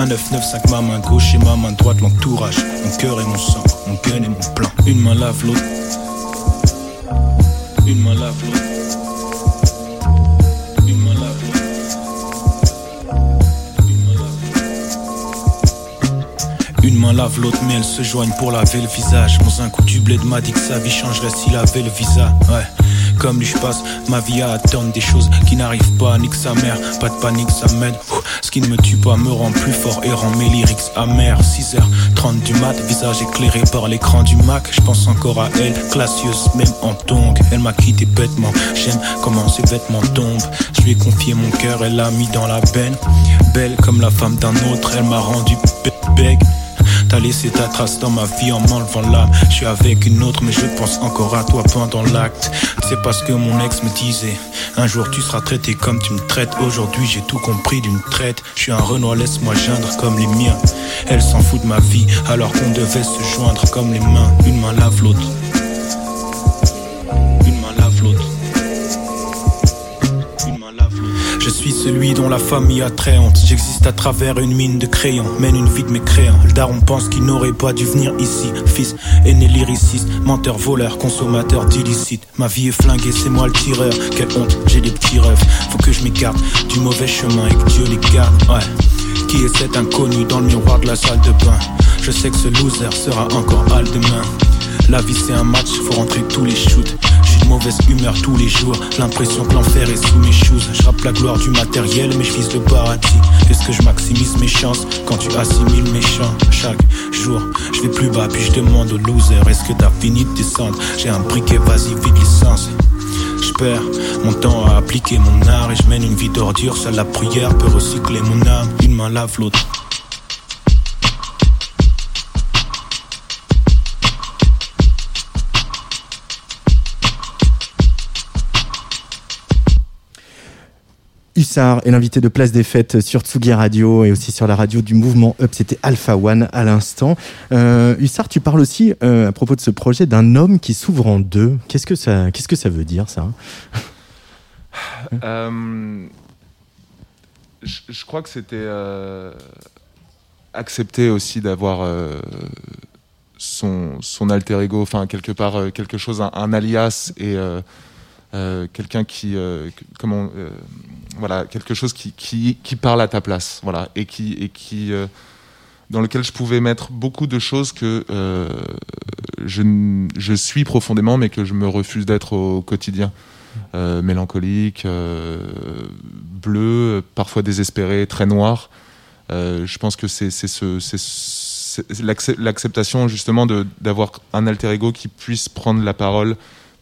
Un 995 ma main gauche et ma main droite l'entourage Mon cœur et mon sang, mon gun et mon plan. Une main lave l'autre Une main lave l'autre Une main lave l'autre Une main lave l'autre Une main lave l'autre mais elles se joignent pour laver le visage. Mon un coup du bled m'a dit que sa vie changerait s'il avait le visa. Ouais. Comme lui je passe ma vie à attendre des choses qui n'arrivent pas, nique sa mère, pas de panique ça m'aide. Ce qui ne me tue pas me rend plus fort et rend mes lyrics amers. 6h30 du mat, visage éclairé par l'écran du Mac. Je pense encore à elle, classieuse même en tongue. Elle m'a quitté bêtement, j'aime comment ses vêtements tombent. Je lui ai confié mon cœur, elle l'a mis dans la benne. Belle comme la femme d'un autre, elle m'a rendu beg. T'as laissé ta trace dans ma vie en m'enlevant l'âme. Je suis avec une autre, mais je pense encore à toi pendant l'acte. C'est parce que mon ex me disait Un jour tu seras traité comme tu me traites. Aujourd'hui j'ai tout compris d'une traite. Je suis un Renoir, laisse-moi geindre comme les miens. Elle s'en fout de ma vie, alors qu'on devait se joindre comme les mains. Une main lave l'autre. Celui dont la famille a honte. J'existe à travers une mine de crayons, mène une vie de mécréant. Le daron pense qu'il n'aurait pas dû venir ici. Fils, aîné lyriciste, menteur, voleur, consommateur d'illicite. Ma vie est flinguée, c'est moi le tireur. Quelle honte, j'ai des petits rêves. Faut que je m'écarte du mauvais chemin et que Dieu les garde. Ouais. Qui est cet inconnu dans le miroir de la salle de bain? Je sais que ce loser sera encore hal demain. La vie c'est un match, faut rentrer tous les shoots. Mauvaise humeur tous les jours. L'impression que l'enfer est sous mes choses. Je la gloire du matériel, mais je vise le paradis. Est-ce que je maximise mes chances quand tu assimiles mes chants? Chaque jour, je vais plus bas, puis je demande au loser Est-ce que t'as fini de descendre? J'ai un briquet, vas-y, vide licence. Je perds mon temps à appliquer mon art et je mène une vie d'ordure. Seule la prière peut recycler mon âme. Une main lave l'autre. Hussard est l'invité de Place des Fêtes sur Tsugi Radio et aussi sur la radio du mouvement Up. C'était Alpha One à l'instant. Euh, Hussard, tu parles aussi euh, à propos de ce projet d'un homme qui s'ouvre en deux. Qu'est-ce que ça, qu'est-ce que ça veut dire ça? Euh, je, crois que c'était accepter aussi d'avoir son, alter ego, enfin quelque part quelque chose, un, un alias et euh, quelqu'un qui, euh, euh, voilà, quelque chose qui, qui, parle à ta place, voilà, et qui, et qui dans lequel je pouvais mettre beaucoup de choses que je, je suis profondément, mais que je me refuse d'être au quotidien. Mélancolique, bleu, parfois désespéré, très noir. Je pense que c'est ce, l'acceptation justement d'avoir un alter ego qui puisse prendre la parole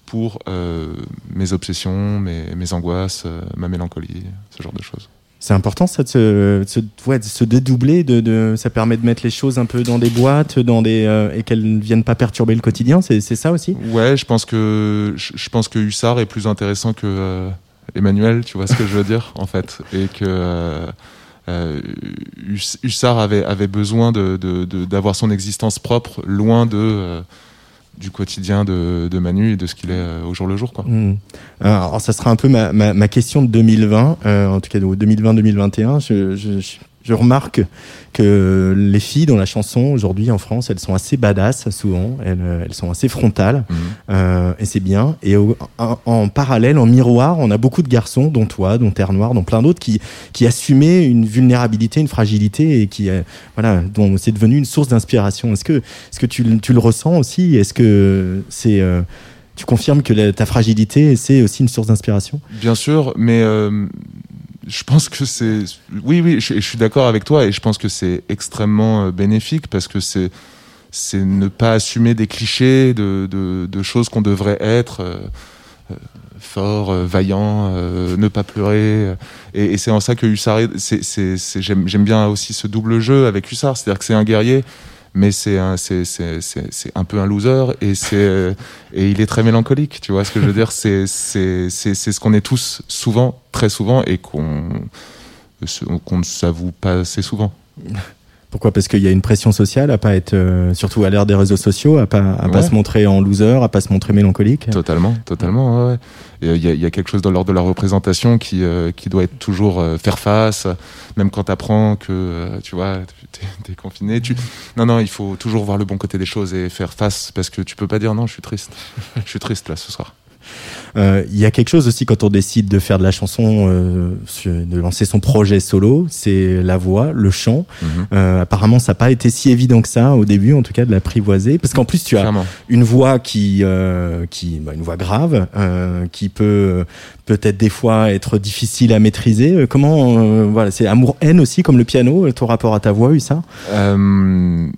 pour euh, mes obsessions, mes, mes angoisses, euh, ma mélancolie, ce genre de choses. C'est important ça de se, de se, ouais, de se dédoubler, de, de, ça permet de mettre les choses un peu dans des boîtes, dans des euh, et qu'elles ne viennent pas perturber le quotidien. C'est ça aussi? Ouais, je pense que je, pense que Hussard est plus intéressant que euh, Emmanuel, tu vois ce que je veux dire en fait, et que euh, Hus- Hussard avait avait besoin de- d'avoir son existence propre, loin de du quotidien de, de Manu et de ce qu'il est euh, au jour le jour quoi. Hmm. Alors, ça sera un peu ma, ma, ma question de 2020, euh, en tout cas de 2020-2021. Je, je, je- je remarque que les filles dans la chanson aujourd'hui en France, elles sont assez badass souvent, elles, euh, elles sont assez frontales, Mhm. euh, et c'est bien. Et au- en, en parallèle, en miroir, on a beaucoup de garçons, dont toi, dont Terre Noire, dont plein d'autres, qui, qui assumaient une vulnérabilité, une fragilité, et qui, euh, voilà, dont c'est devenu une source d'inspiration. Est-ce que, est-ce que tu, le- tu le ressens aussi? Est-ce que c'est euh, tu confirmes que la- ta fragilité, c'est aussi une source d'inspiration? Bien sûr, mais je pense que c'est. Oui, oui, je, suis d'accord avec toi et je pense que c'est extrêmement euh, bénéfique parce que c'est c'est ne pas assumer des clichés de, de, de choses qu'on devrait être. euh, euh, fort, euh, vaillant, euh, ne pas pleurer. Et, c'est en ça que Hussard, est- c'est, j'aime bien aussi ce double jeu avec Hussard, c'est-à-dire que c'est un guerrier, mais c'est un, peu un loser et il est très mélancolique, tu vois ce que je veux dire, c'est, ce qu'on est tous souvent, très souvent, et qu'on, qu'on ne s'avoue pas assez souvent. Pourquoi? Parce qu'il y a une pression sociale à pas être, euh, surtout à l'ère des réseaux sociaux, à pas, à pas se montrer en loser, à pas se montrer mélancolique. Totalement, totalement. ouais, euh, Il y, a, il y a quelque chose dans l'ordre de la représentation qui, euh, qui doit être toujours euh, faire face, même quand tu apprends que euh, tu vois, t'es es confiné. Tu... Non, non, il faut toujours voir le bon côté des choses et faire face parce que tu peux pas dire non, je suis triste. je suis triste là ce soir. Euh, Il y a quelque chose aussi quand on décide de faire de la chanson, euh, de lancer son projet solo, c'est la voix, le chant. Mhm. Euh, apparemment, ça n'a pas été si évident que ça au début, en tout cas, de l'apprivoiser, parce qu'en plus, tu as Clairement. une voix qui, qui, bah, une voix grave, qui peut peut-être des fois être difficile à maîtriser. Comment, euh, voilà, c'est amour-haine aussi, comme le piano, ton rapport à ta voix, eu ça Euh,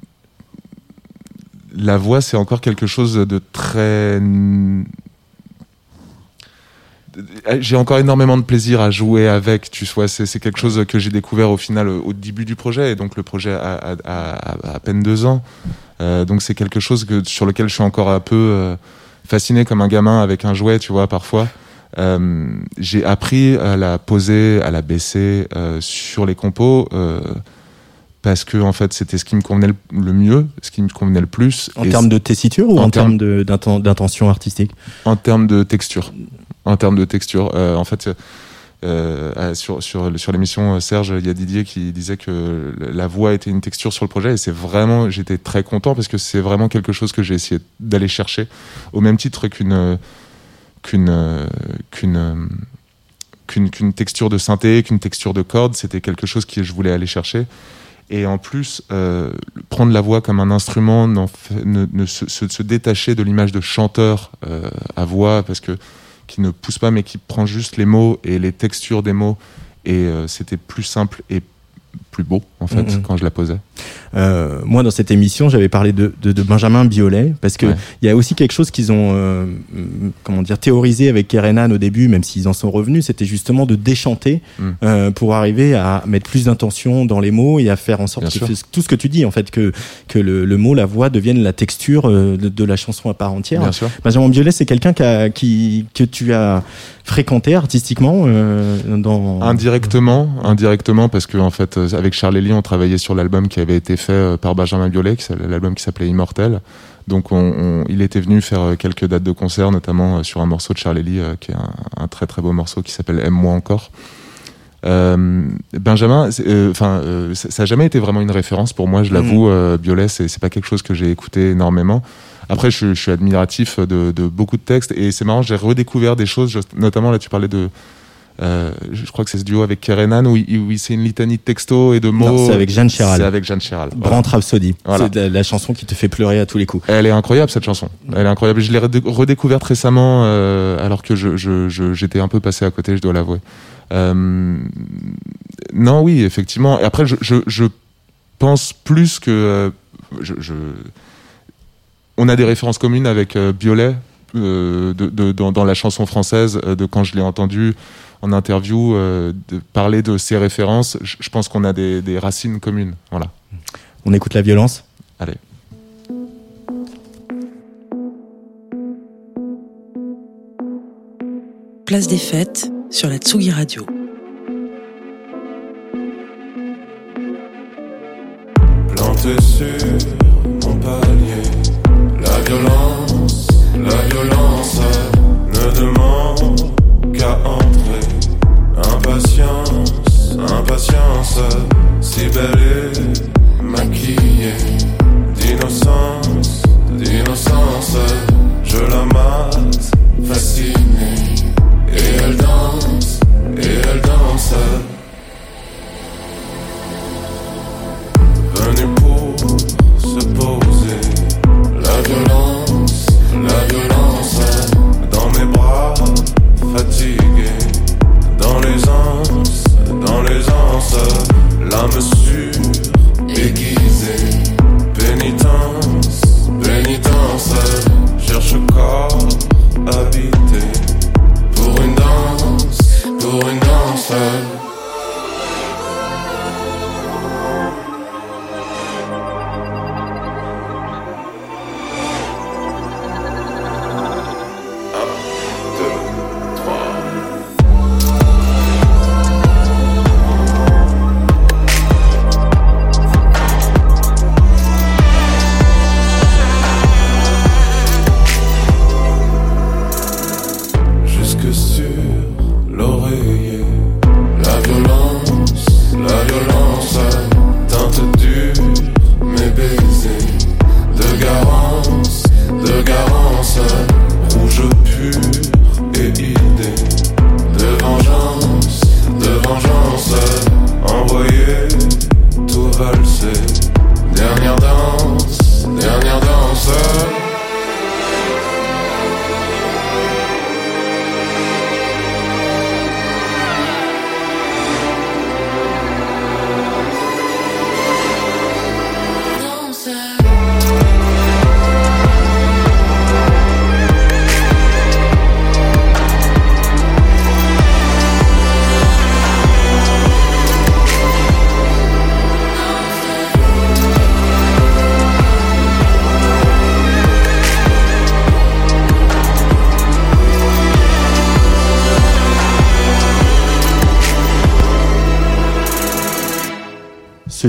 la voix, c'est encore quelque chose de très. J'ai encore énormément de plaisir à jouer avec, tu vois, c'est quelque chose que j'ai découvert au final au début du projet, et donc le projet a, a- a- a à peine deux ans. Euh, donc c'est quelque chose que, sur lequel je suis encore un peu euh, fasciné comme un gamin avec un jouet, tu vois, parfois. Euh, j'ai appris à la poser, à la baisser euh, sur les compos. parce que en fait c'était ce qui me convenait le, mieux, ce qui me convenait le plus. En termes de tessiture ou en termes- d'intention artistique? En termes de texture. En termes de texture, Euh, en fait, euh, sur, sur, sur l'émission euh, Serge, il y a Didier qui disait que la voix était une texture sur le projet et c'est vraiment, j'étais très content parce que c'est vraiment quelque chose que j'ai essayé d'aller chercher au même titre qu'une qu'une qu'une qu'une texture de synthé, qu'une texture de corde, c'était quelque chose que je voulais aller chercher. Et en plus, euh, prendre la voix comme un instrument, ne, se, détacher de l'image de chanteur euh, à voix, parce que qui ne pousse pas, mais qui prend juste les mots et les textures des mots. Et euh, c'était plus simple et plus beau en fait mm-hmm. quand je la posais. Euh, moi dans cette émission j'avais parlé de, de, de, Benjamin Biolay parce que il y a aussi quelque chose qu'ils ont euh, comment dire théorisé avec Kerenan au début même s'ils en sont revenus c'était justement de déchanter mm. euh, pour arriver à mettre plus d'intention dans les mots et à faire en sorte que tout ce que tu dis en fait que que le, le mot la voix devienne la texture de, de, la chanson à part entière. Bien sûr. Benjamin Biolay c'est quelqu'un qui, qui que tu as fréquenté artistiquement dans indirectement indirectement parce que en fait avec Charlie on travaillait sur l'album qui avait été fait euh, par Benjamin Biolay, l'album qui s'appelait Immortel. Donc on, il était venu faire euh, quelques dates de concert, notamment euh, sur un morceau de Charlie qui est un, très très beau morceau qui s'appelle Aime-moi encore. Benjamin, enfin, ça n'a jamais été vraiment une référence pour moi, je l'avoue. Mm. Biolay, c'est pas quelque chose que j'ai écouté énormément. Après, je, suis admiratif de, de, beaucoup de textes et c'est marrant, j'ai redécouvert des choses. notamment là, tu parlais de euh, je crois que c'est ce duo avec Kerenan où, il, c'est une litanie de textos et de mots. C'est avec Jeanne Chéral. C'est avec Jeanne Chéral. Brand Rhapsody. C'est la, chanson qui te fait pleurer à tous les coups. Elle est incroyable cette chanson. Elle est incroyable. Je l'ai redécouverte récemment euh, alors que je, je, j'étais un peu passé à côté, je dois l'avouer. Euh, non, oui, effectivement. Et après, je, pense plus que je, on a des références communes avec Biolay de, de, dans, dans, la chanson française de quand je l'ai entendu en interview euh, de parler de ces références, je, pense qu'on a des, des, racines communes. Voilà. On écoute la violence Allez. Place des fêtes sur la Tsugi Radio. Planté sur mon palier, demande qu'à entrer. Impatience, impatience, si belle et maquillée. D'innocence, d'innocence, je la mate, fascinée. Et elle danse, et elle danse. Venez pour se poser. La violence, la violence. Summer's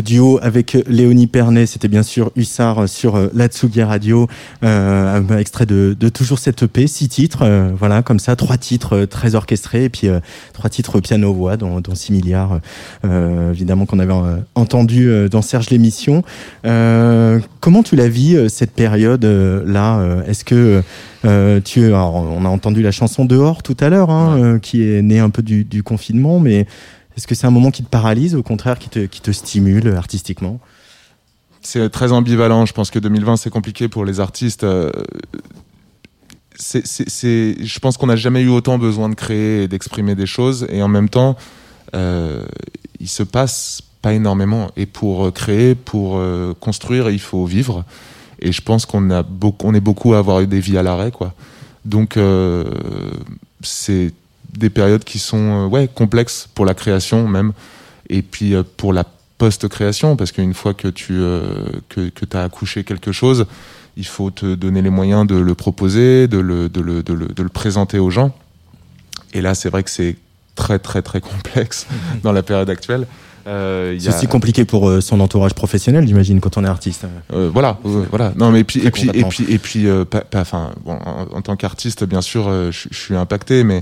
duo avec Léonie Pernet, c'était bien sûr Hussard sur euh, la Tsugi Radio, euh, un extrait de, de toujours cette EP, six titres, euh, voilà, comme ça, trois titres euh, très orchestrés, et puis euh, trois titres piano-voix, dont, dont 6 milliards, euh, évidemment, qu'on avait euh, entendu euh, dans Serge l'émission. Euh, comment tu la vis, euh, cette période-là euh, Est-ce que euh, tu, alors, on a entendu la chanson Dehors tout à l'heure, hein, euh, qui est née un peu du, du confinement, mais est-ce que c'est un moment qui te paralyse, au contraire, qui te, qui te stimule artistiquement? C'est très ambivalent. Je pense que 2020, c'est compliqué pour les artistes. Euh, je pense qu'on n'a jamais eu autant besoin de créer et d'exprimer des choses. Et en même temps, euh, il se passe pas énormément. Et pour euh, créer, pour euh, construire, il faut vivre. Et je pense qu'on est beaucoup à avoir eu des vies à l'arrêt. Donc, c'est des périodes qui sont euh, ouais complexes pour la création même, et puis euh, pour la post-création, parce qu'une fois que tu euh, que, que as accouché quelque chose, il faut te donner les moyens de le proposer, de le, de le, de le, de le présenter aux gens. Et là, c'est vrai que c'est très très très complexe dans la période actuelle. Euh, C'est a- aussi compliqué pour euh, son entourage professionnel, j'imagine, quand on est artiste. euh, voilà, voilà. Non, mais et puis et puis et puis et puis enfin, bon, en, en tant qu'artiste, bien sûr, je je suis impacté, mais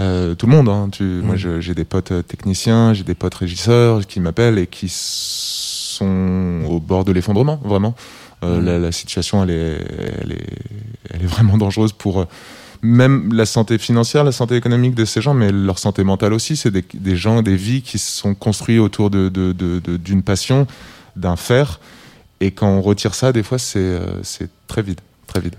euh, tout le monde. Hein, tu, Moi, je- j'ai des potes euh, techniciens, j'ai des potes régisseurs qui m'appellent et qui sont au bord de l'effondrement, vraiment. Euh, la, la situation, elle est, elle est, elle est vraiment dangereuse pour même la santé financière, la santé économique de ces gens, mais leur santé mentale aussi. C'est des, des gens, des vies qui se sont construits autour de, de- de- de- d'une passion, d'un faire. Et quand on retire ça, des fois, c'est, c'est très vide, très vide.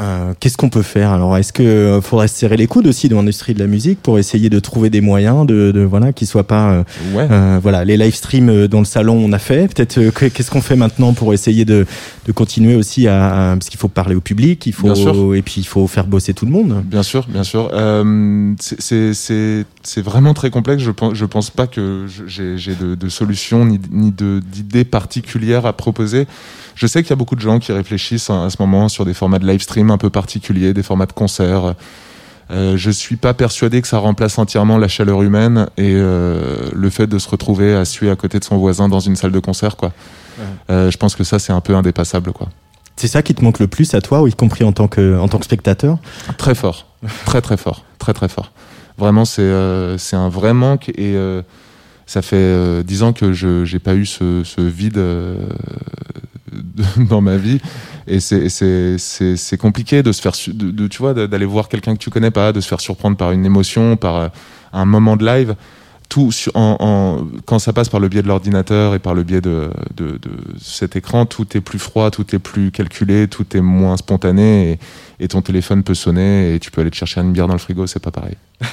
Euh, Qu'est-ce qu'on peut faire Alors, est-ce que euh, faudrait se serrer les coudes aussi dans l'industrie de la musique pour essayer de trouver des moyens de, de voilà, qui soient pas euh, Ouais. Euh, voilà, les live streams dans le salon, on a fait. Peut-être que- qu'est-ce qu'on fait maintenant pour essayer de, de continuer aussi à, à- parce qu'il faut parler au public, il faut et puis il faut faire bosser tout le monde. Bien sûr, bien sûr. Euh, c'est- c'est- vraiment très complexe. Je pense, je pense pas que j'ai de, de solutions ni, ni de- d'idées particulières à proposer. Je sais qu'il y a beaucoup de gens qui réfléchissent à, à ce moment sur des formats de live stream un peu particuliers, des formats de concerts. Euh, je suis pas persuadé que ça remplace entièrement la chaleur humaine et euh, le fait de se retrouver à suer à côté de son voisin dans une salle de concert, quoi. Euh, je pense que ça c'est un peu indépassable, quoi. C'est ça qui te manque le plus à toi, ou y compris en tant que en tant que spectateur? Très fort, très très fort, très très fort. Vraiment, c'est euh, c'est un vrai manque et euh, ça fait euh, dix ans que je j'ai pas eu ce, vide de- dans ma vie et c'est compliqué de se faire tu vois d'aller voir quelqu'un que tu connais pas, de se faire surprendre par une émotion, par un moment de live. Tout quand ça passe par le biais de l'ordinateur et par le biais de, cet écran, tout est plus froid, tout est plus calculé, tout est moins spontané et ton téléphone peut sonner et tu peux aller te chercher une bière dans le frigo, c'est pas pareil.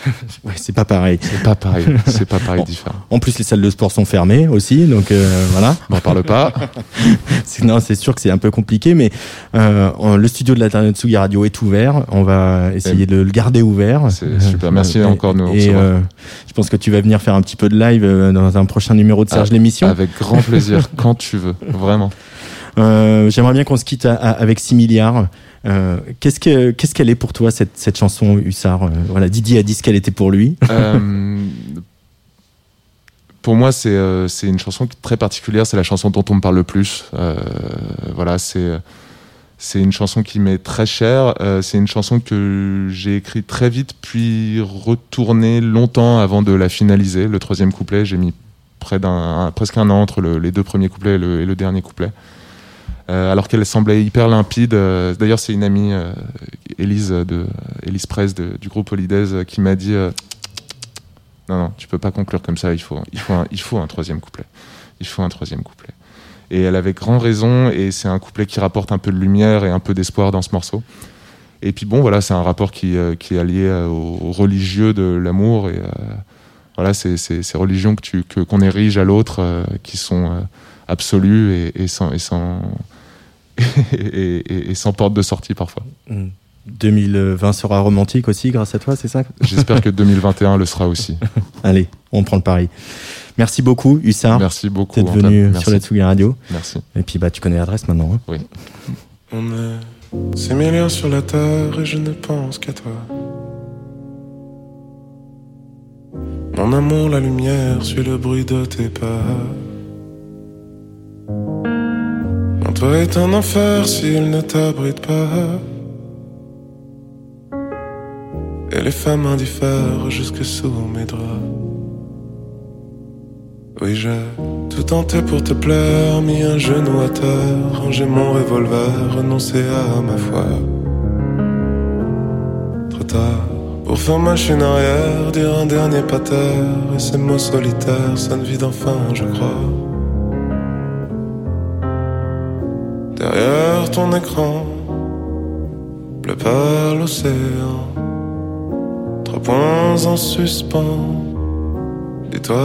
Ouais, c'est pas pareil. C'est pas pareil, c'est pas pareil Bon. différent. En plus, les salles de sport sont fermées aussi, donc euh, voilà. On n'en parle pas. Non, c'est sûr que c'est un peu compliqué, mais euh, le studio de la Tsugi Radio est ouvert. On va essayer de le garder ouvert. C'est super. Merci Euh, encore nous Et euh, je pense que tu vas venir faire un petit peu de live euh, dans un prochain numéro de Serge Ah, l'émission. Avec grand plaisir, quand tu veux, vraiment. Euh, J'aimerais bien qu'on se quitte à- à- avec 6 milliards. Euh, Qu'est-ce que qu'est-ce qu'elle est pour toi cette, cette chanson Hussard Euh, Voilà, Didier a dit ce qu'elle était pour lui. Euh, pour moi, c'est euh, une chanson très particulière. C'est la chanson dont on me parle le plus. Voilà, c'est une chanson qui m'est très chère. C'est une chanson que j'ai écrite très vite, puis retournée longtemps avant de la finaliser. Le troisième couplet, j'ai mis près d'un un- presque un an entre le- les deux premiers couplets et le, et le dernier couplet. Euh, alors qu'elle semblait hyper limpide. Euh, D'ailleurs, c'est une amie, euh, Élise, de, Élise Press du groupe Holidays, qui m'a dit Non, non, tu peux pas conclure comme ça, il faut, il, faut un, il faut un troisième couplet. Il faut un troisième couplet. Et elle avait grand raison, et c'est un couplet qui rapporte un peu de lumière et un peu d'espoir dans ce morceau. Et puis bon, voilà, c'est un rapport qui, qui est allié au, religieux de l'amour, et voilà, c'est ces religions que tu- qu'on érige à l'autre, qui sont absolues et, et sans, et, sans, et, et- et sans porte de sortie parfois. Mm. 2020 sera romantique aussi grâce à toi, c'est ça J'espère que 2021 le sera aussi. Allez, on prend le pari. Merci beaucoup, Hussard, Merci beaucoup. d'être venu Merci. sur la Tsugi Radio. Merci. Et puis, bah, tu connais l'adresse maintenant. hein. On est sur la terre et je ne pense qu'à toi. Mon amour, la lumière, suis le bruit de tes pas. Toit est un enfer s'il ne t'abrite pas. Et les femmes indiffèrent jusque sous mes draps. Oui, j'ai tout tenté pour te plaire, mis un genou à terre, rangé mon revolver, renoncé à ma foi. Trop tard pour faire machine arrière, dire un dernier pater, et ces mots solitaires sonnent vide enfin, je crois. Derrière ton écran, bleu pas l'océan, trois points en suspens. Dis-toi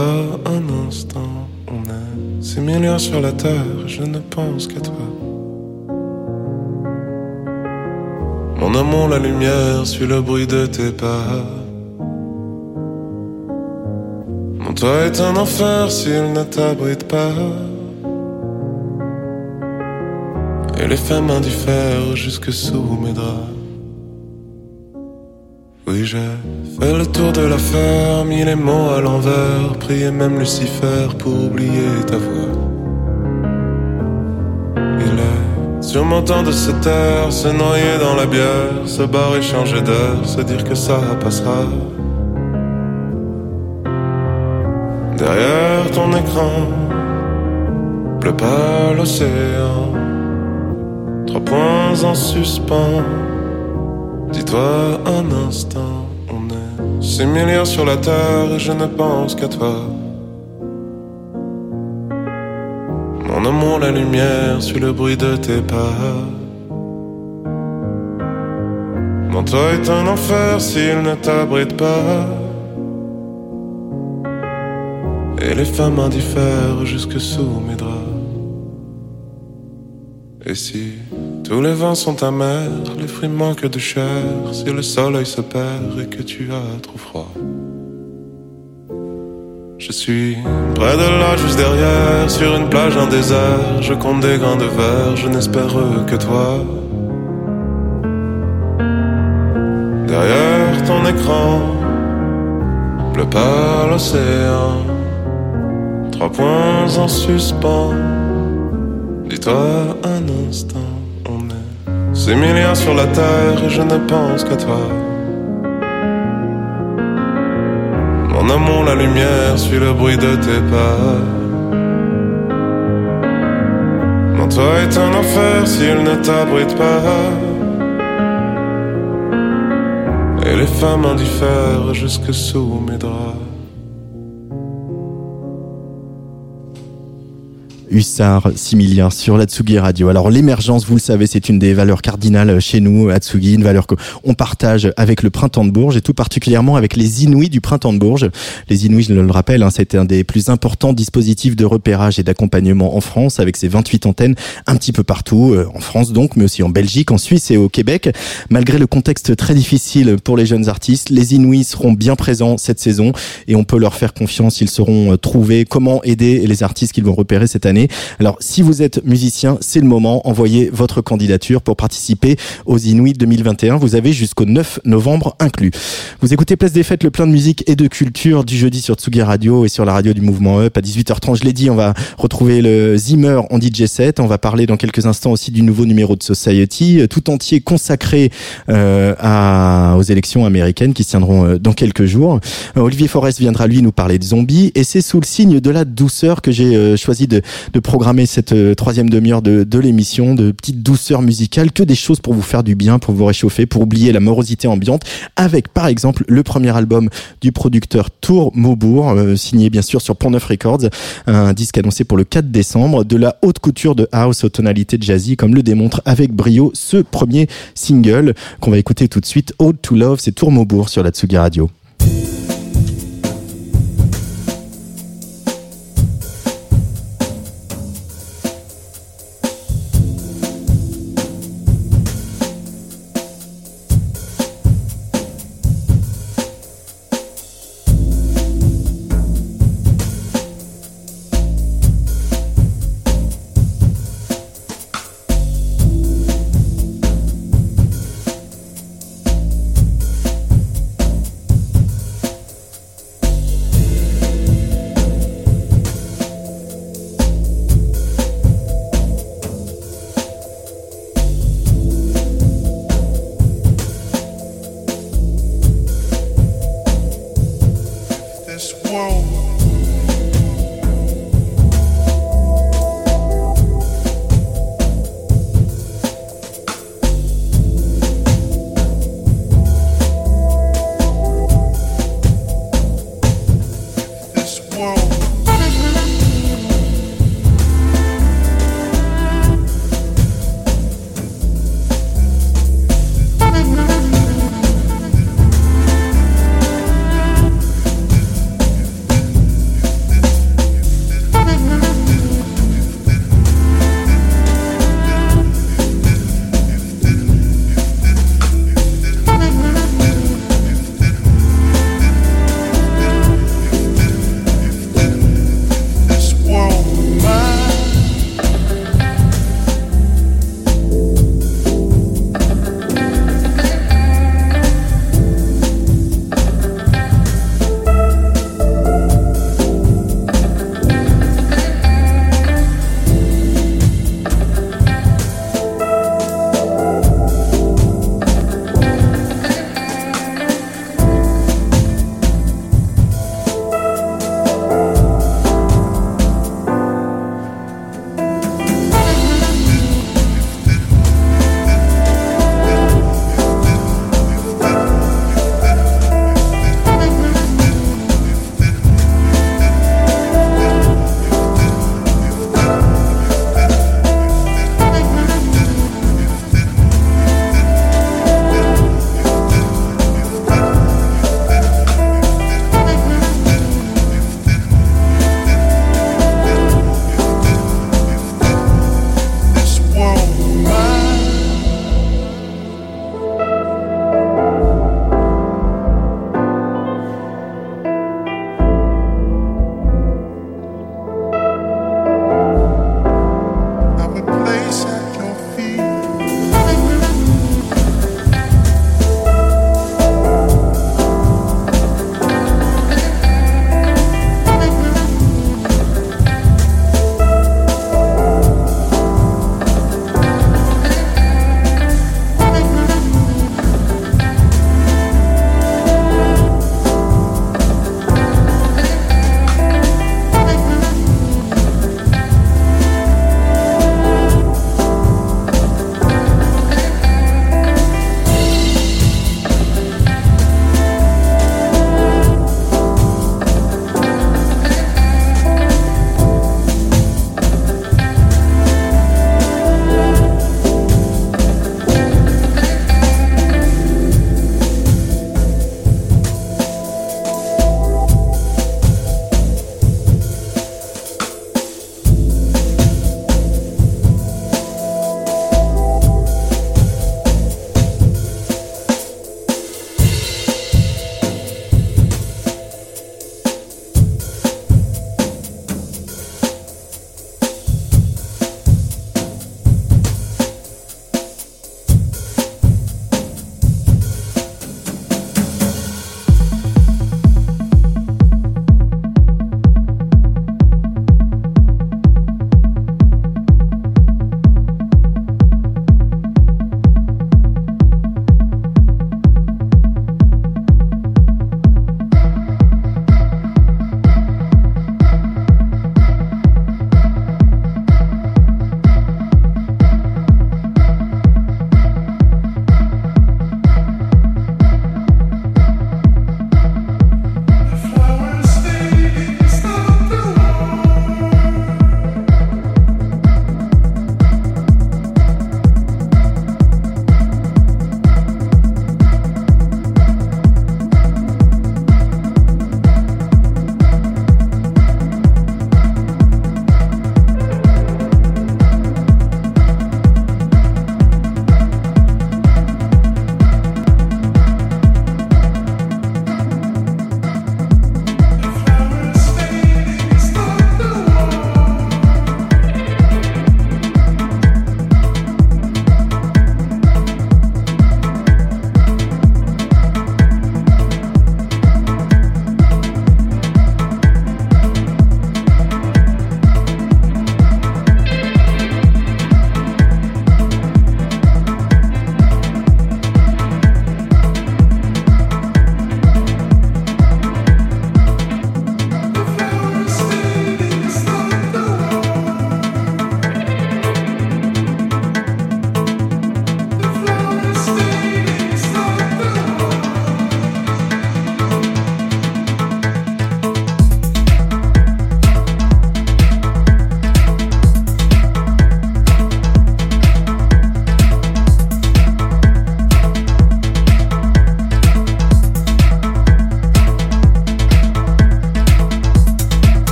un instant, on est six milliards sur la terre, je ne pense qu'à toi. Mon amour, la lumière suit le bruit de tes pas. Mon toit est un enfer s'il ne t'abrite pas. Et les femmes indiffèrent jusque sous mes draps. Oui, j'ai fait le tour de l'affaire, mis les mots à l'envers, prié même Lucifer pour oublier ta voix. Il est sûrement temps de se taire, se noyer dans la bière, se barrer, changer d'heure, se dire que ça passera. Derrière ton écran, pleut pas l'océan, trois points en suspens. Dis-toi un instant, on est six milliards sur la terre et je ne pense qu'à toi. Mon amour, la lumière suit le bruit de tes pas. Mon toit est un enfer s'il ne t'abrite pas. Et les femmes indiffèrent jusque sous mes draps. Et si tous les vents sont amers, les fruits manquent de chair, si le soleil se perd et que tu as trop froid. Je suis près de là, juste derrière, sur une plage en désert, je compte des grains de verre, je n'espère que toi. Derrière ton écran, pleut pas l'océan, trois points en suspens. Dis-toi un instant, six milliards sur la terre et je ne pense qu'à toi. Mon amour, la lumière suit le bruit de tes pas. Mon toit est un enfer s'il ne t'abrite pas. Et les femmes indiffèrent jusque sous mes draps. Hussard, 6 milliards sur l'Atsugi Radio. Alors l'émergence, vous le savez, c'est une des valeurs cardinales chez nous, Atsugi, une valeur qu'on partage avec le Printemps de Bourges et tout particulièrement avec les Inuits du Printemps de Bourges. Les Inuits, je le rappelle, hein, c'était un des plus importants dispositifs de repérage et d'accompagnement en France avec ses 28 antennes un petit peu partout, euh, en France donc, mais aussi en Belgique, en Suisse et au Québec. Malgré le contexte très difficile pour les jeunes artistes, les Inuits seront bien présents cette saison et on peut leur faire confiance, ils sauront euh, trouver comment aider les artistes qu'ils vont repérer cette année alors, si vous êtes musicien, c'est le moment. Envoyez votre candidature pour participer aux Inuits 2021. Vous avez jusqu'au 9 novembre inclus. Vous écoutez Place des Fêtes, le plein de musique et de culture du jeudi sur Tsugi Radio et sur la radio du Mouvement Up à 18h30. Je l'ai dit, on va retrouver le Zimmer en DJ set. On va parler dans quelques instants aussi du nouveau numéro de Society, euh, tout entier consacré euh, à, aux élections américaines qui se tiendront euh, dans quelques jours. Olivier Forest viendra lui nous parler de zombies et c'est sous le signe de la douceur que j'ai choisi de, de programmer cette euh, troisième demi-heure de, de l'émission, de petites douceurs musicales, que des choses pour vous faire du bien, pour vous réchauffer, pour oublier la morosité ambiante, avec par exemple le premier album du producteur Tour Maubourg, euh, signé bien sûr sur Pont Neuf Records, un disque annoncé pour le 4 décembre, de la haute couture de house aux tonalités jazzy, comme le démontre avec brio ce premier single qu'on va écouter tout de suite, Ode to Love, c'est Tour Maubourg sur la Tsugi Radio.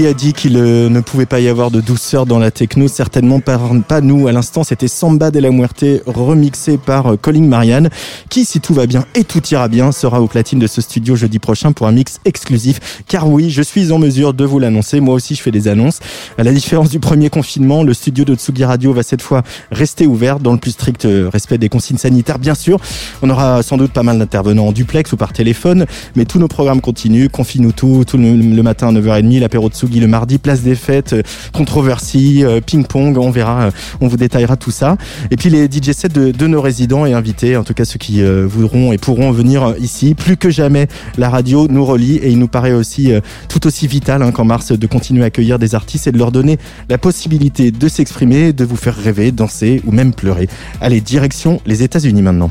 Qui a dit qu'il euh, ne pouvait pas y avoir de douceur dans la techno Certainement pas, nous. À l'instant, c'était Samba de la Muerte remixé par euh, Colin Marianne, qui, si tout va bien et tout ira bien, sera au platine de ce studio jeudi prochain pour un mix exclusif. Car oui, je suis en mesure de vous l'annoncer. Moi aussi, je fais des annonces. À la différence du premier confinement, le studio de Tsugi Radio va cette fois rester ouvert dans le plus strict euh, respect des consignes sanitaires, bien sûr. On aura sans doute pas mal d'intervenants en duplex ou par téléphone, mais tous nos programmes continuent. Confine-nous tout, tout le, matin à 9h30, l'apéro de Tsugi le mardi, place des fêtes, euh, controversie, euh, ping-pong, on verra, euh, on vous détaillera tout ça. Et puis les DJ sets de, de nos résidents et invités, en tout cas ceux qui voudront et pourront venir ici. Plus que jamais, la radio nous relie et il nous paraît aussi tout aussi vital hein, qu'en mars de continuer à accueillir des artistes et de leur donner la possibilité de s'exprimer, de vous faire rêver, danser ou même pleurer. Allez, direction les États-Unis maintenant.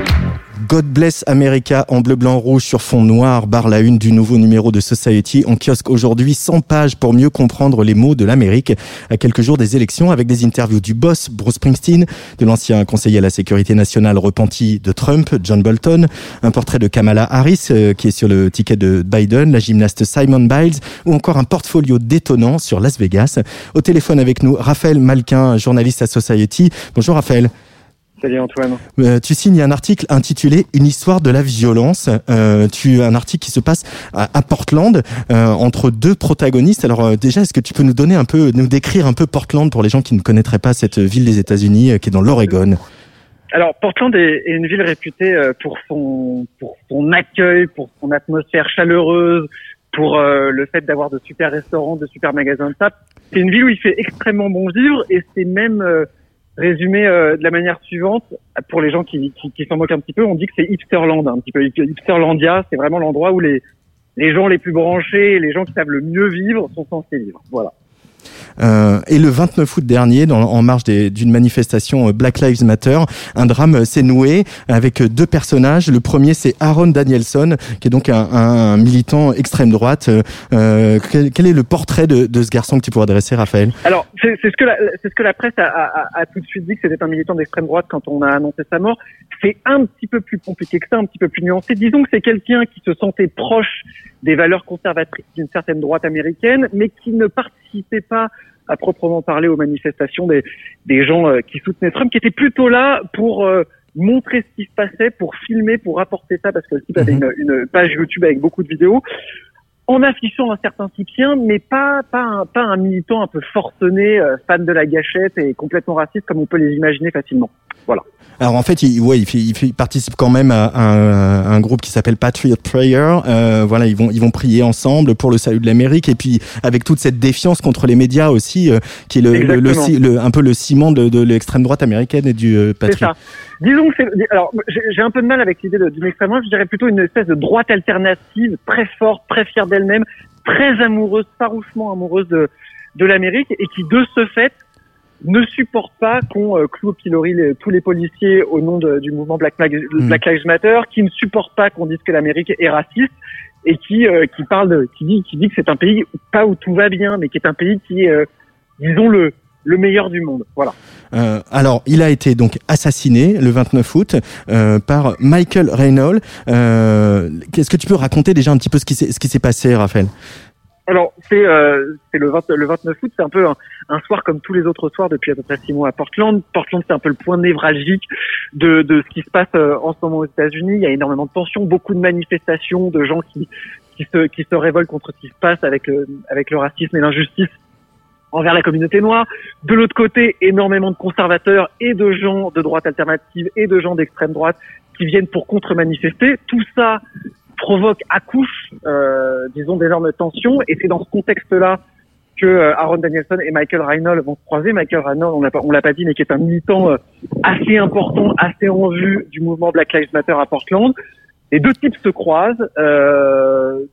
God Bless America en bleu, blanc, rouge sur fond noir barre la une du nouveau numéro de Society en kiosque aujourd'hui 100 pages pour mieux comprendre les mots de l'Amérique à quelques jours des élections avec des interviews du boss Bruce Springsteen, de l'ancien conseiller à la sécurité nationale repenti de Trump, John Bolton, un portrait de Kamala Harris euh, qui est sur le ticket de Biden, la gymnaste Simon Biles ou encore un portfolio détonnant sur Las Vegas. Au téléphone avec nous, Raphaël Malquin, journaliste à Society. Bonjour Raphaël. Salut Antoine. Euh, tu signes un article intitulé Une histoire de la violence. Euh, tu un article qui se passe à, Portland euh, entre deux protagonistes. Alors euh, déjà, est-ce que tu peux nous donner un peu, nous décrire un peu Portland pour les gens qui ne connaîtraient pas cette ville des États-Unis qui est dans l'Oregon? Alors Portland est, une ville réputée pour son pour son accueil, pour son atmosphère chaleureuse, pour le fait d'avoir de super restaurants, de super magasins de. C'est une ville où il fait extrêmement bon vivre et c'est même résumé euh, de la manière suivante, pour les gens qui, qui, qui s'en moquent un petit peu, on dit que c'est hipsterland, un petit peu hipsterlandia, c'est vraiment l'endroit où les, les gens les plus branchés, les gens qui savent le mieux vivre sont censés vivre. Voilà. Euh, et le 29 août dernier, dans, en marge d'une manifestation euh, Black Lives Matter, un drame euh, s'est noué avec deux personnages. Le premier, c'est Aaron Danielson, qui est donc un, un militant extrême droite. Euh, quel, quel, est le portrait de, de, ce garçon que tu pourrais dresser, Raphaël? Alors, c'est ce que la, ce que la presse a, a, a, tout de suite dit que c'était un militant d'extrême droite quand on a annoncé sa mort. C'est un petit peu plus compliqué que ça, un petit peu plus nuancé. Disons que c'est quelqu'un qui se sentait proche des valeurs conservatrices d'une certaine droite américaine, mais qui ne participait pas à proprement parler aux manifestations des, des gens euh, qui soutenaient Trump, qui étaient plutôt là pour euh, montrer ce qui se passait, pour filmer, pour rapporter ça, parce que le type avait mhm. une, une, page YouTube avec beaucoup de vidéos, en affichant un certain soutien, mais pas pas un, pas un militant un peu forcené, euh, fan de la gâchette et complètement raciste comme on peut les imaginer facilement. Voilà. Alors en fait, il, ouais, il, fait, il, participe quand même à un, un groupe qui s'appelle Patriot Prayer. Euh, voilà, ils vont ils vont prier ensemble pour le salut de l'Amérique et puis avec toute cette défiance contre les médias aussi, euh, qui est le, le, le, un peu le ciment de, de l'extrême droite américaine et du euh, Patriot. Ça. Disons que alors j'ai un peu de mal avec l'idée d'une extrême droite. Je dirais plutôt une espèce de droite alternative très forte, très fière d'elle-même, très amoureuse, farouchement amoureuse de de l'Amérique et qui de ce fait ne supporte pas qu'on euh, cloue au pilori tous les policiers au nom du mouvement Black, hmm. Black, Lives Matter, qui ne supporte pas qu'on dise que l'Amérique est raciste et qui euh, qui parle de, qui dit qui dit que c'est un pays pas où tout va bien, mais qui est un pays qui est euh, disons le le meilleur du monde. Voilà. Euh, alors, il a été donc assassiné le 29 août euh, par Michael Reynolds. Euh, Qu'est-ce que tu peux raconter déjà un petit peu ce qui s'est ce qui s'est passé, Raphaël? Alors c'est euh, le, 20, le 29 août, c'est un peu un, soir comme tous les autres soirs depuis à peu près six mois à Portland. Portland c'est un peu le point névralgique de, ce qui se passe euh, en ce moment aux États-Unis. Il y a énormément de tensions, beaucoup de manifestations, de gens qui se révoltent contre ce qui se passe avec le racisme et l'injustice envers la communauté noire. De l'autre côté, énormément de conservateurs et de gens de droite alternative et de gens d'extrême droite qui viennent pour contre-manifester. Tout ça provoque, accouche, euh, disons, d'énormes tensions. Et c'est dans ce contexte-là que euh, Aaron Danielson et Michael Reynolds vont se croiser. Michael Reynolds, on l'a on l'a pas dit, mais qui est un militant euh, assez important, assez en vue du mouvement Black Lives Matter à Portland. Les deux types se croisent. Euh,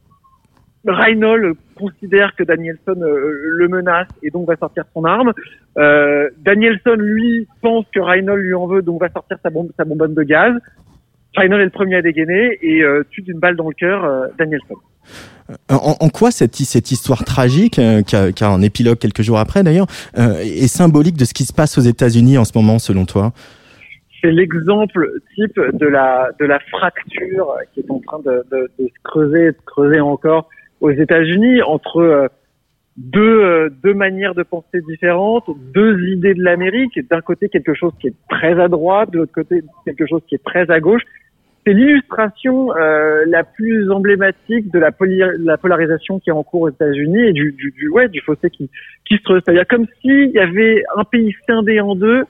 Reynolds considère que Danielson euh, le menace et donc va sortir son arme. Euh, Danielson, lui, pense que Reynolds lui en veut, donc va sortir sa, bombe, sa bonbonne de gaz. Reynolds est le premier à dégainer et euh, tue d'une balle dans le cœur euh, Danielson. Euh, en, en, quoi cette, cette histoire tragique, euh, qui, a, qui, a, un épilogue quelques jours après d'ailleurs, est symbolique de ce qui se passe aux États-Unis en ce moment, selon toi? C'est l'exemple type de la de la fracture qui est en train de, de, de se creuser, de se creuser encore aux États-Unis entre deux deux manières de penser différentes, deux idées de l'Amérique. D'un côté quelque chose qui est très à droite, de l'autre côté quelque chose qui est très à gauche. C'est l'illustration euh, la plus emblématique de la, la, polarisation qui est en cours aux États-Unis et du, du, du, ouais du fossé qui qui se creuse. C'est-à-dire comme s'il y avait un pays scindé en deux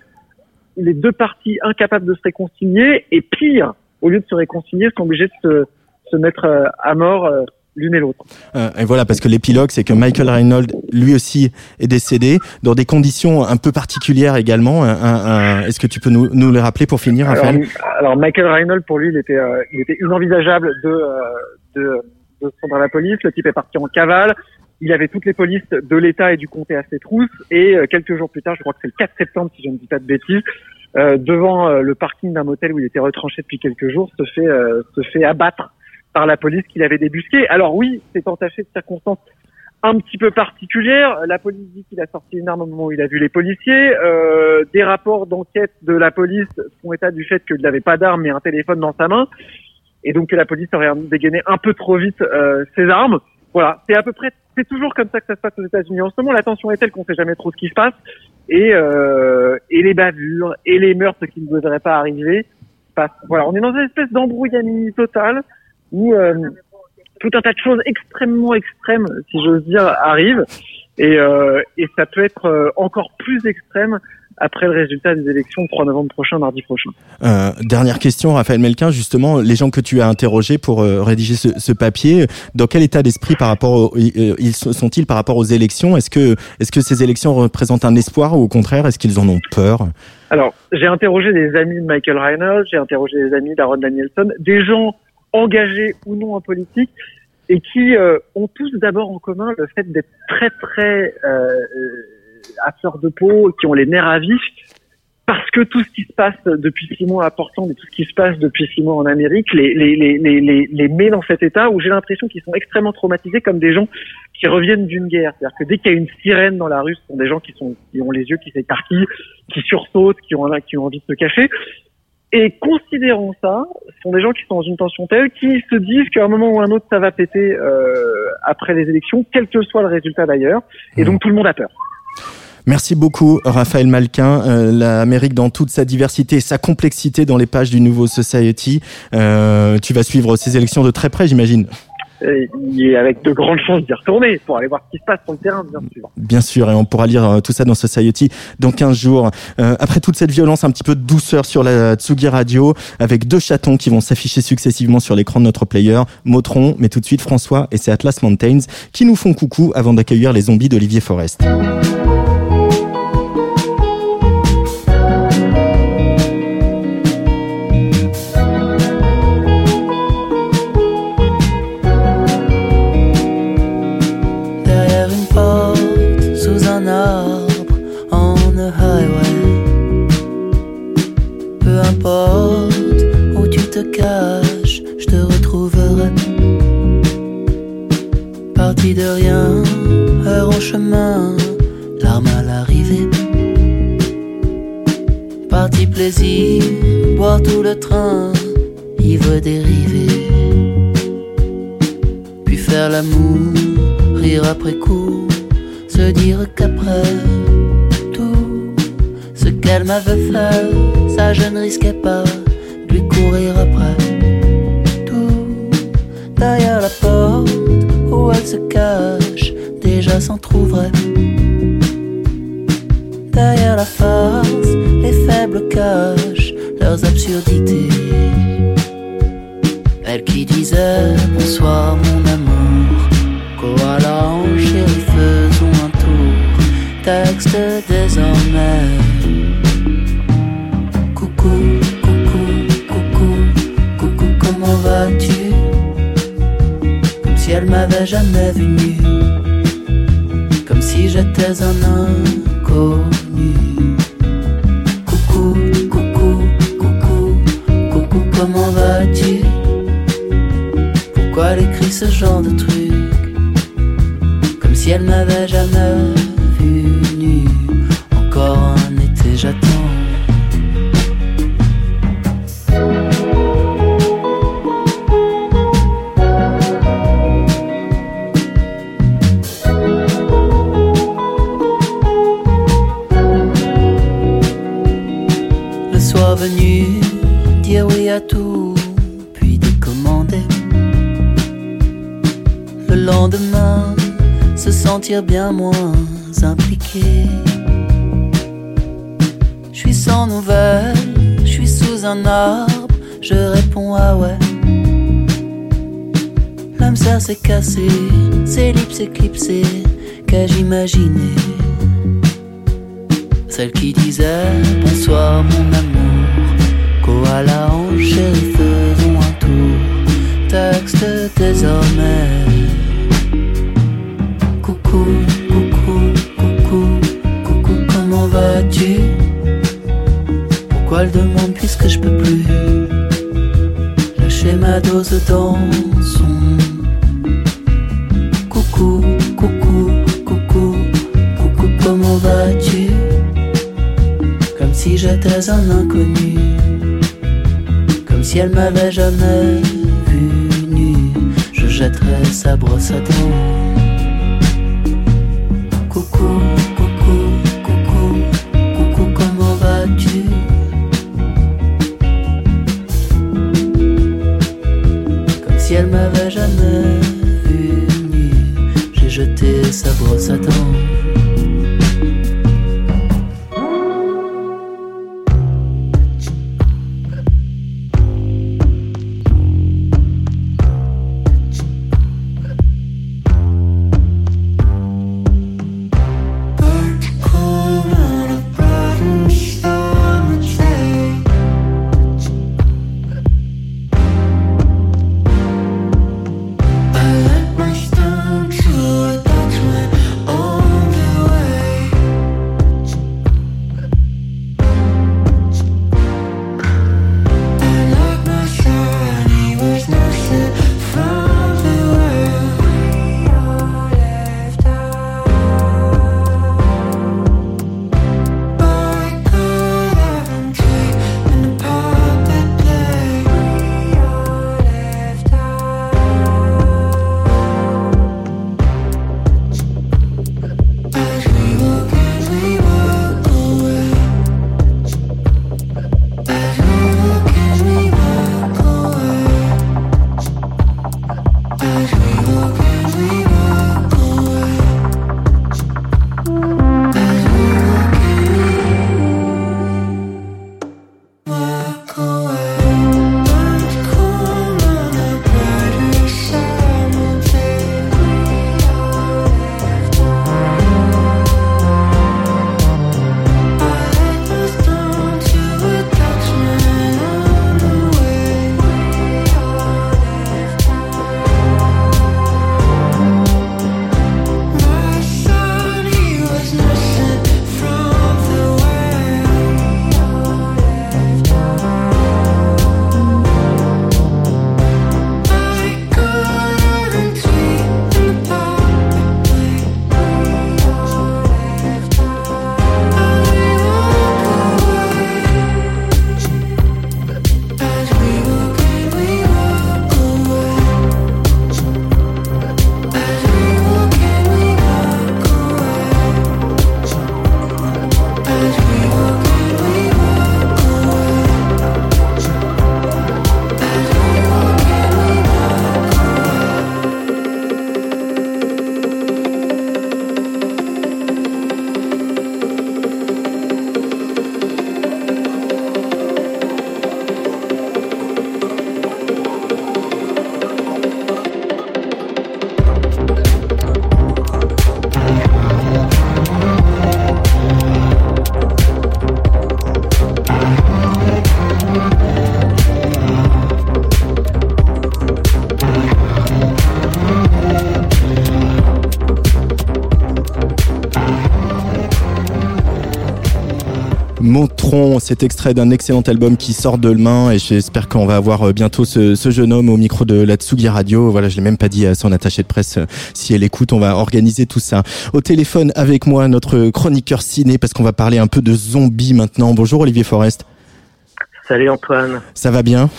les deux parties incapables de se réconcilier et pire, au lieu de se réconcilier, sont obligés de se, se mettre euh, à mort euh, l'une et l'autre. Euh, et voilà, parce que l'épilogue, c'est que Michael Reynolds, lui aussi, est décédé dans des conditions un peu particulières également. Est-ce que tu peux nous, nous les rappeler pour finir, Raphaël? alors, Michael Reynolds, pour lui, il était, il était inenvisageable de, de, de se rendre à la police. Le type est parti en cavale il avait toutes les polices de l'État et du comté à ses trousses. Et euh, quelques jours plus tard, je crois que c'est le 4 septembre, si je ne dis pas de bêtises, euh, devant euh, le parking d'un motel où il était retranché depuis quelques jours, se fait se fait abattre par la police qu'il avait débusqué. Alors oui, c'est entaché de circonstances un petit peu particulières. La police dit qu'il a sorti une arme au moment où il a vu les policiers. des rapports d'enquête de la police font état du fait qu'il n'avait pas d'arme mais un téléphone dans sa main. Et donc que la police aurait dégainé un peu trop vite ses armes. Voilà, c'est à peu près, c'est toujours comme ça que ça se passe aux États-Unis. En ce moment, la tension est telle qu'on sait jamais trop ce qui se passe, et euh, et les bavures et les meurtres qui ne devraient pas arriver. Voilà, on est dans une espèce d'embrouillamie totale où euh, tout un tas de choses extrêmement extrêmes, si j'ose dire, arrivent, et euh, et ça peut être euh, encore plus extrême après le résultat des élections le 3 novembre prochain, mardi prochain. Euh, dernière question, Raphaël Melquin, justement, les gens que tu as interrogés pour euh, rédiger ce, ce, papier, dans quel état d'esprit par rapport euh, ils sont-ils par rapport aux élections? Est-ce que, est-ce que ces élections représentent un espoir ou au contraire, est-ce qu'ils en ont peur? Alors, j'ai interrogé des amis de Michael Reynolds, j'ai interrogé des amis d'Aaron Danielson, des gens engagés ou non en politique et qui euh, ont tous d'abord en commun le fait d'être très très euh, à fleur de peau, qui ont les nerfs à vif, parce que tout ce qui se passe depuis six mois à Portland et tout ce qui se passe depuis six mois en Amérique les, les, les, les, les met dans cet état où j'ai l'impression qu'ils sont extrêmement traumatisés comme des gens qui reviennent d'une guerre. C'est-à-dire que dès qu'il y a une sirène dans la rue, ce sont des gens qui, sont, qui ont les yeux qui s'écarquillent, qui sursautent, qui ont envie de se cacher. Et considérant ça, ce sont des gens qui sont dans une tension telle, qui se disent qu'à un moment ou un autre, ça va péter euh, après les élections, quel que soit le résultat d'ailleurs. Et mmh. donc tout le monde a peur. Merci beaucoup, Raphaël Malquin. Euh, L'Amérique dans toute sa diversité et sa complexité dans les pages du Nouveau Society. Euh, tu vas suivre ces élections de très près, j'imagine. Et avec de grandes chances d'y retourner pour aller voir ce qui se passe sur le terrain, bien sûr. Bien sûr, et on pourra lire euh, tout ça dans Society dans 15 jours. Euh, après toute cette violence, un petit peu de douceur sur la Tsugi Radio, avec deux chatons qui vont s'afficher successivement sur l'écran de notre player, Motron, mais tout de suite François et c'est Atlas Mountains, qui nous font coucou avant d'accueillir les zombies d'Olivier Forest. De rien, heure en chemin, larmes à l'arrivée. Parti plaisir, boire tout le train, ivre dérivé. Puis faire l'amour, rire après coup, se dire qu'après tout ce qu'elle m'avait fait, ça je ne risquais pas lui courir après. Tout derrière la porte elle se cache, déjà s'en trouverait. Derrière la face, les faibles cachent leurs absurdités. Elle qui disait bonsoir mon amour, koala en chérie faisons un tour, texte désormais. Elle m'avait jamais vu nu, comme si j'étais un inconnu. Coucou, coucou, coucou, coucou, comment vas-tu? Pourquoi elle écrit ce genre de truc? Comme si elle m'avait jamais vu nu. Encore un été, j'attends. Dire oui à tout, puis décommander. Le lendemain, se sentir bien moins impliqué. Je suis sans nouvelles, je suis sous un arbre, je réponds ah ouais. L'âme ça s'est cassé, c'est l'ellipse éclipsée, qu'ai-je imaginé? Celle qui disait bonsoir mon amour, koala en chérie faisons un tour, texte désormais. Coucou, coucou, coucou, coucou, comment vas-tu? Pourquoi elle demande puisque je peux plus? Lâcher ma dose dans son Coucou, coucou, coucou, coucou, comment vas-tu? Comme si j'étais un inconnu, si elle m'avait jamais vu nu, je jetterais sa brosse à dents. Coucou, coucou, coucou, coucou, comment vas-tu? Comme si elle m'avait jamais vu j'ai jeté sa brosse à dents. Cet extrait d'un excellent album qui sort de main et j'espère qu'on va avoir euh, bientôt ce, ce, jeune homme au micro de la Tsugi Radio. Voilà, je l'ai même pas dit à son attaché de presse. Euh, si elle écoute, on va organiser tout ça. Au téléphone avec moi, notre chroniqueur ciné, parce qu'on va parler un peu de zombies maintenant. Bonjour Olivier Forest. Salut Antoine. Ça va bien?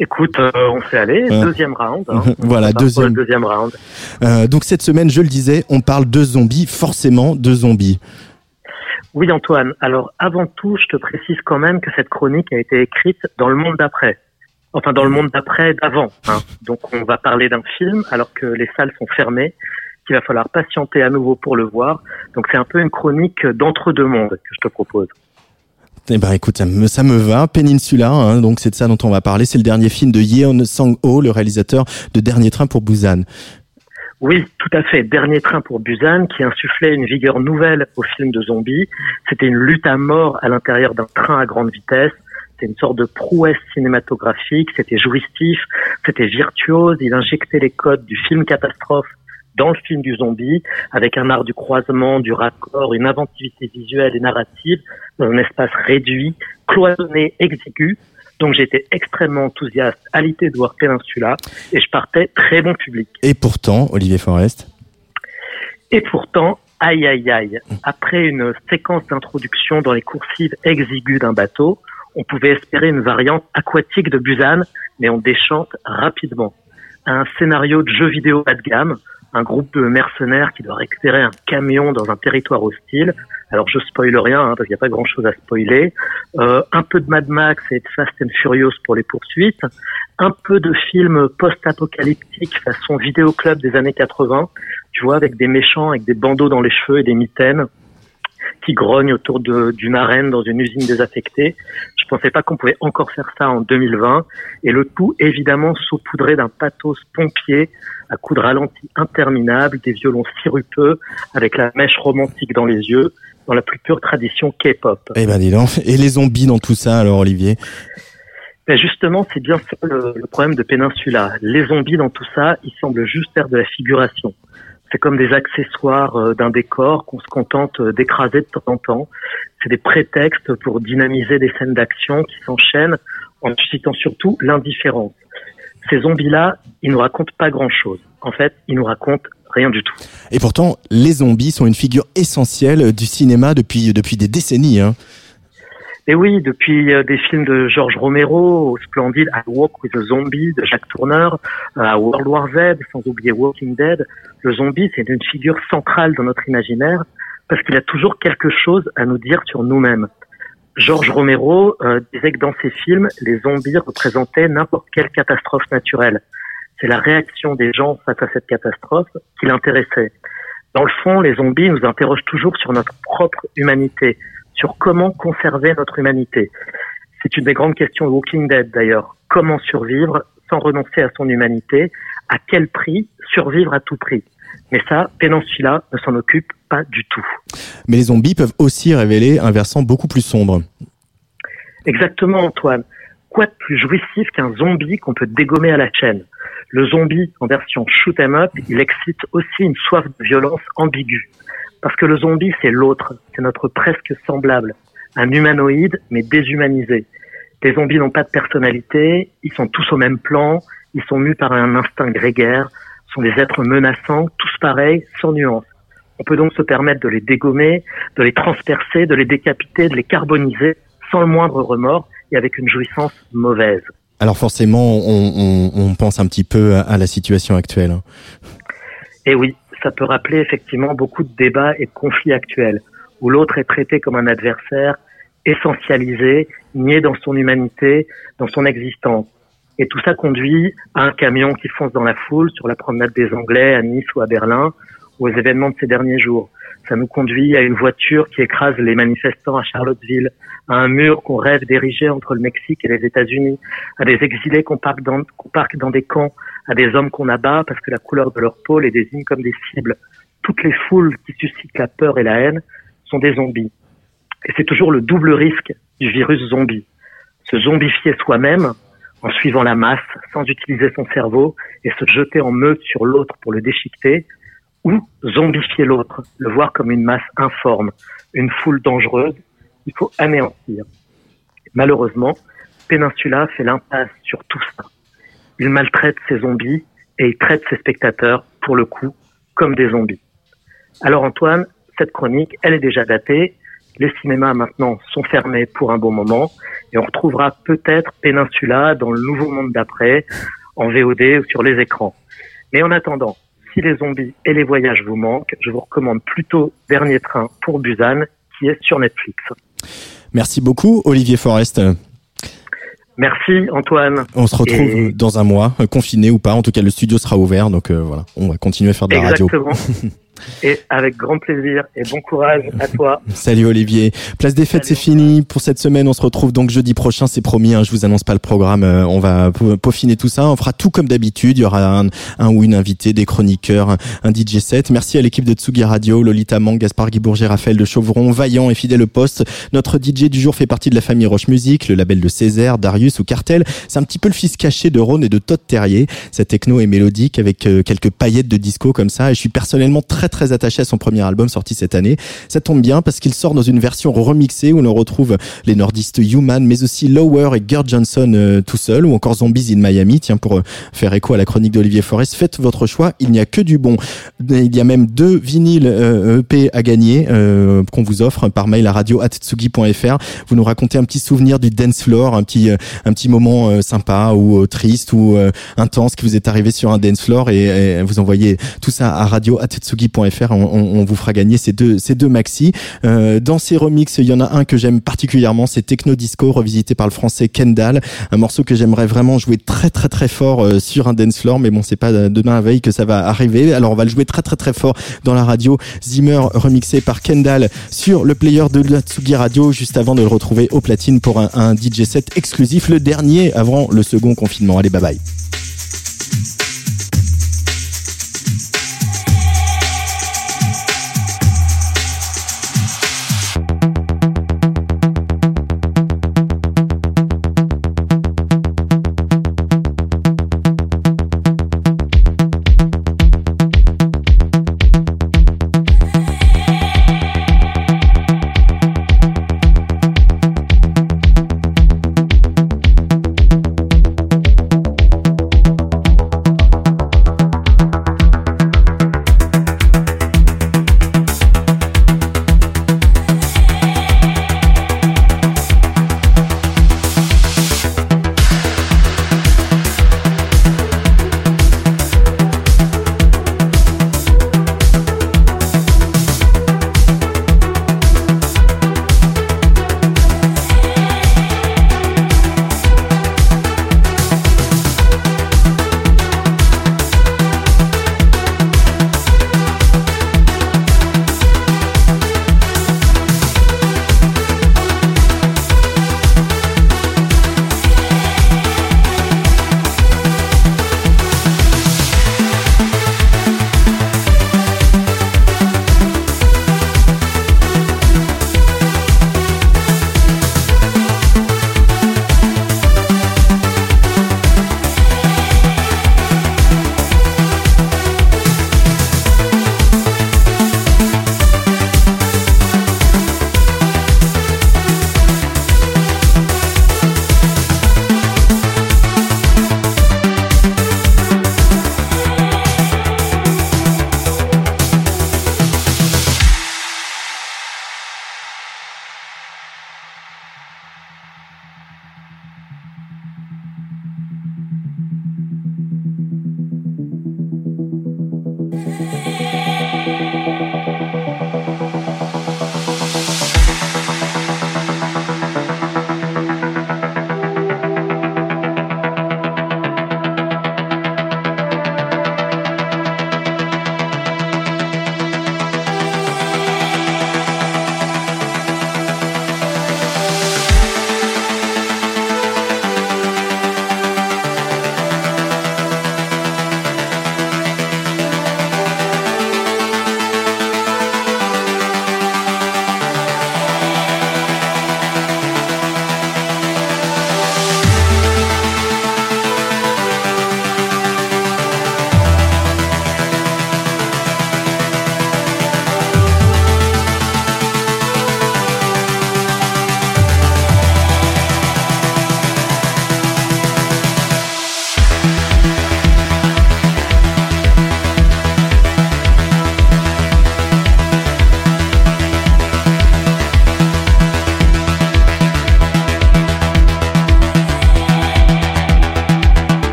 Écoute, euh, on fait aller, deuxième round. Hein. voilà, deuxième. deuxième round. Euh, donc cette semaine, je le disais, on parle de zombies, forcément de zombies. Oui Antoine, alors avant tout, je te précise quand même que cette chronique a été écrite dans le monde d'après. Enfin, dans le monde d'après, d'avant. Hein. Donc on va parler d'un film alors que les salles sont fermées, qu'il va falloir patienter à nouveau pour le voir. Donc c'est un peu une chronique d'entre-deux mondes que je te propose. Eh ben écoute, ça me, ça me va. Peninsula, hein, donc c'est de ça dont on va parler. C'est le dernier film de Yeon Sang-ho, le réalisateur de Dernier Train pour Busan. Oui, tout à fait. Dernier train pour Busan, qui insufflait une vigueur nouvelle au film de zombies. C'était une lutte à mort à l'intérieur d'un train à grande vitesse. C'était une sorte de prouesse cinématographique. C'était jouissif, c'était virtuose. Il injectait les codes du film catastrophe dans le film du zombie, avec un art du croisement, du raccord, une inventivité visuelle et narrative dans un espace réduit, cloisonné, exigu, donc j'étais extrêmement enthousiaste à l'idée de voir Peninsula et je partais très bon public. Et pourtant, Olivier Forest Et pourtant, aïe aïe aïe, après une séquence d'introduction dans les coursives exiguës d'un bateau, on pouvait espérer une variante aquatique de Busan, mais on déchante rapidement. Un scénario de jeu vidéo bas de gamme, un groupe de mercenaires qui doit récupérer un camion dans un territoire hostile. Alors je spoile rien hein, parce qu'il n'y a pas grand chose à spoiler. Euh, un peu de Mad Max et de Fast and Furious pour les poursuites. Un peu de films post-apocalyptiques façon vidéoclub des années 80. Tu vois avec des méchants avec des bandeaux dans les cheveux et des mitaines qui grognent autour d'une arène dans une usine désaffectée. Je pensais pas qu'on pouvait encore faire ça en 2020. Et le tout, évidemment, saupoudré d'un pathos pompier à coups de ralenti interminables, des violons sirupeux avec la mèche romantique dans les yeux, dans la plus pure tradition K-pop. Eh ben dis donc, et les zombies dans tout ça alors Olivier? Ben justement, c'est bien ça le, le, problème de Peninsula. Les zombies dans tout ça, ils semblent juste faire de la figuration. C'est comme des accessoires euh, d'un décor qu'on se contente euh, d'écraser de temps en temps. C'est des prétextes pour dynamiser des scènes d'action qui s'enchaînent en suscitant surtout l'indifférence. Ces zombies-là, ils nous racontent pas grand-chose. En fait, ils nous racontent rien du tout. Et pourtant, les zombies sont une figure essentielle du cinéma depuis depuis des décennies. Hein. Et oui, depuis euh, des films de George Romero, au splendide I Walk with a Zombie de Jacques Tourneur, euh, à World War Z, sans oublier Walking Dead, le zombie c'est une figure centrale dans notre imaginaire parce qu'il a toujours quelque chose à nous dire sur nous-mêmes. George Romero euh, disait que dans ses films, les zombies représentaient n'importe quelle catastrophe naturelle. C'est la réaction des gens face à cette catastrophe qui l'intéressait. Dans le fond, les zombies nous interrogent toujours sur notre propre humanité, sur comment conserver notre humanité. C'est une des grandes questions de Walking Dead d'ailleurs. Comment survivre sans renoncer à son humanité? À quel prix survivre à tout prix? Mais ça, Peninsula ne s'en occupe pas du tout. Mais les zombies peuvent aussi révéler un versant beaucoup plus sombre. Exactement, Antoine. Quoi de plus jouissif qu'un zombie qu'on peut dégommer à la chaîne? Le zombie, en version shoot 'em up, il excite aussi une soif de violence ambiguë. Parce que le zombie, c'est l'autre, c'est notre presque semblable, un humanoïde mais déshumanisé. Les zombies n'ont pas de personnalité, ils sont tous au même plan, ils sont mus par un instinct grégaire, sont des êtres menaçants, tous pareils, sans nuance. On peut donc se permettre de les dégommer, de les transpercer, de les décapiter, de les carboniser, sans le moindre remords et avec une jouissance mauvaise. Alors forcément, on, on, on pense un petit peu à, à la situation actuelle. Et oui, ça peut rappeler effectivement beaucoup de débats et de conflits actuels, où l'autre est traité comme un adversaire, essentialisé, nié dans son humanité, dans son existence. Et tout ça conduit à un camion qui fonce dans la foule sur la promenade des Anglais à Nice ou à Berlin, ou aux événements de ces derniers jours. Ça nous conduit à une voiture qui écrase les manifestants à Charlottesville, à un mur qu'on rêve d'ériger entre le Mexique et les États-Unis, à des exilés qu'on parque, dans, des camps, à des hommes qu'on abat parce que la couleur de leur peau les désigne comme des cibles. Toutes les foules qui suscitent la peur et la haine sont des zombies. Et c'est toujours le double risque du virus zombie. Se zombifier soi-même en suivant la masse sans utiliser son cerveau et se jeter en meute sur l'autre pour le déchiqueter, ou zombifier l'autre, le voir comme une masse informe, une foule dangereuse, il faut anéantir. Malheureusement, Peninsula fait l'impasse sur tout ça. Il maltraite ses zombies et il traite ses spectateurs, pour le coup, comme des zombies. Alors Antoine, cette chronique, elle est déjà datée. Les cinémas maintenant sont fermés pour un bon moment et on retrouvera peut-être Peninsula dans le nouveau monde d'après, en VOD ou sur les écrans. Mais en attendant, si les zombies et les voyages vous manquent, je vous recommande plutôt Dernier Train pour Busan, qui est sur Netflix. Merci beaucoup, Olivier Forest. Merci Antoine. On se retrouve dans un mois, confiné ou pas. En tout cas, le studio sera ouvert, donc voilà, on va continuer à faire de la radio. Et avec grand plaisir et bon courage à toi. Salut Olivier. Place des fêtes, c'est fini pour cette semaine. On se retrouve donc jeudi prochain, c'est promis. Hein, je vous annonce pas le programme. Euh, on va peaufiner tout ça. On fera tout comme d'habitude. Il y aura un, un, ou une invitée, des chroniqueurs, un, DJ set. Merci à l'équipe de Tsugi Radio, Lolita Mang, Gaspard Guibourget, Raphaël de Chauvron, Vaillant et fidèle au poste. Notre DJ du jour fait partie de la famille Roche Music, le label de Césaire, Darius ou Cartel. C'est un petit peu le fils caché de Rhône et de Todd Terrier. Cette techno est mélodique avec euh, quelques paillettes de disco comme ça. Et je suis personnellement très très attaché à son premier album sorti cette année. Ça tombe bien parce qu'il sort dans une version remixée où l'on retrouve les nordistes Human, mais aussi Lower et Gerd Johnson euh, tout seul, ou encore Zombies in Miami. Tiens, pour euh, faire écho à la chronique d'Olivier Forest, faites votre choix. Il n'y a que du bon. Il y a même deux vinyles euh, EP à gagner qu'on vous offre par mail à radio@tsugi.fr. Vous nous racontez un petit souvenir du dance floor, un petit un petit moment sympa ou triste ou intense qui vous est arrivé sur un dance floor et, vous envoyez tout ça à radio@tsugi.fr on, vous fera gagner ces deux, ces deux maxi. Euh, dans ces remixes, il y en a un que j'aime particulièrement, c'est Techno Disco, revisité par le français Kendall. Un morceau que j'aimerais vraiment jouer très très très fort euh, sur un dance floor, mais bon, c'est pas demain à veille que ça va arriver. Alors on va le jouer très très très fort dans la radio. Zimmer remixé par Kendall sur le player de la Tsugi Radio, juste avant de le retrouver au platine pour un, un DJ set exclusif, le dernier avant le second confinement. Allez, bye bye.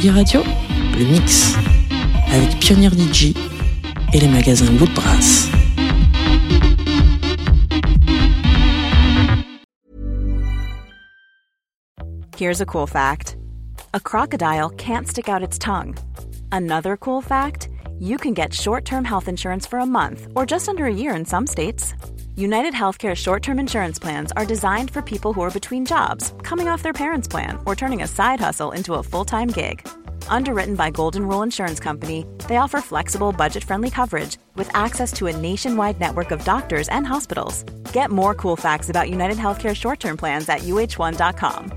Tsugi Radio, le mix avec Pionnier DJ et les magasins Bout de Brass. Here's a cool fact a crocodile can't stick out its tongue. Another cool fact you can get short term health insurance for a month or just under a year in some states. United Healthcare short term insurance plans are designed for people who are between jobs, coming off their parents' plan, or turning a side hustle into a full time gig. Underwritten by Golden Rule Insurance Company, they offer flexible, budget friendly coverage with access to a nationwide network of doctors and hospitals. Get more cool facts about United Healthcare short term plans at uh1.com.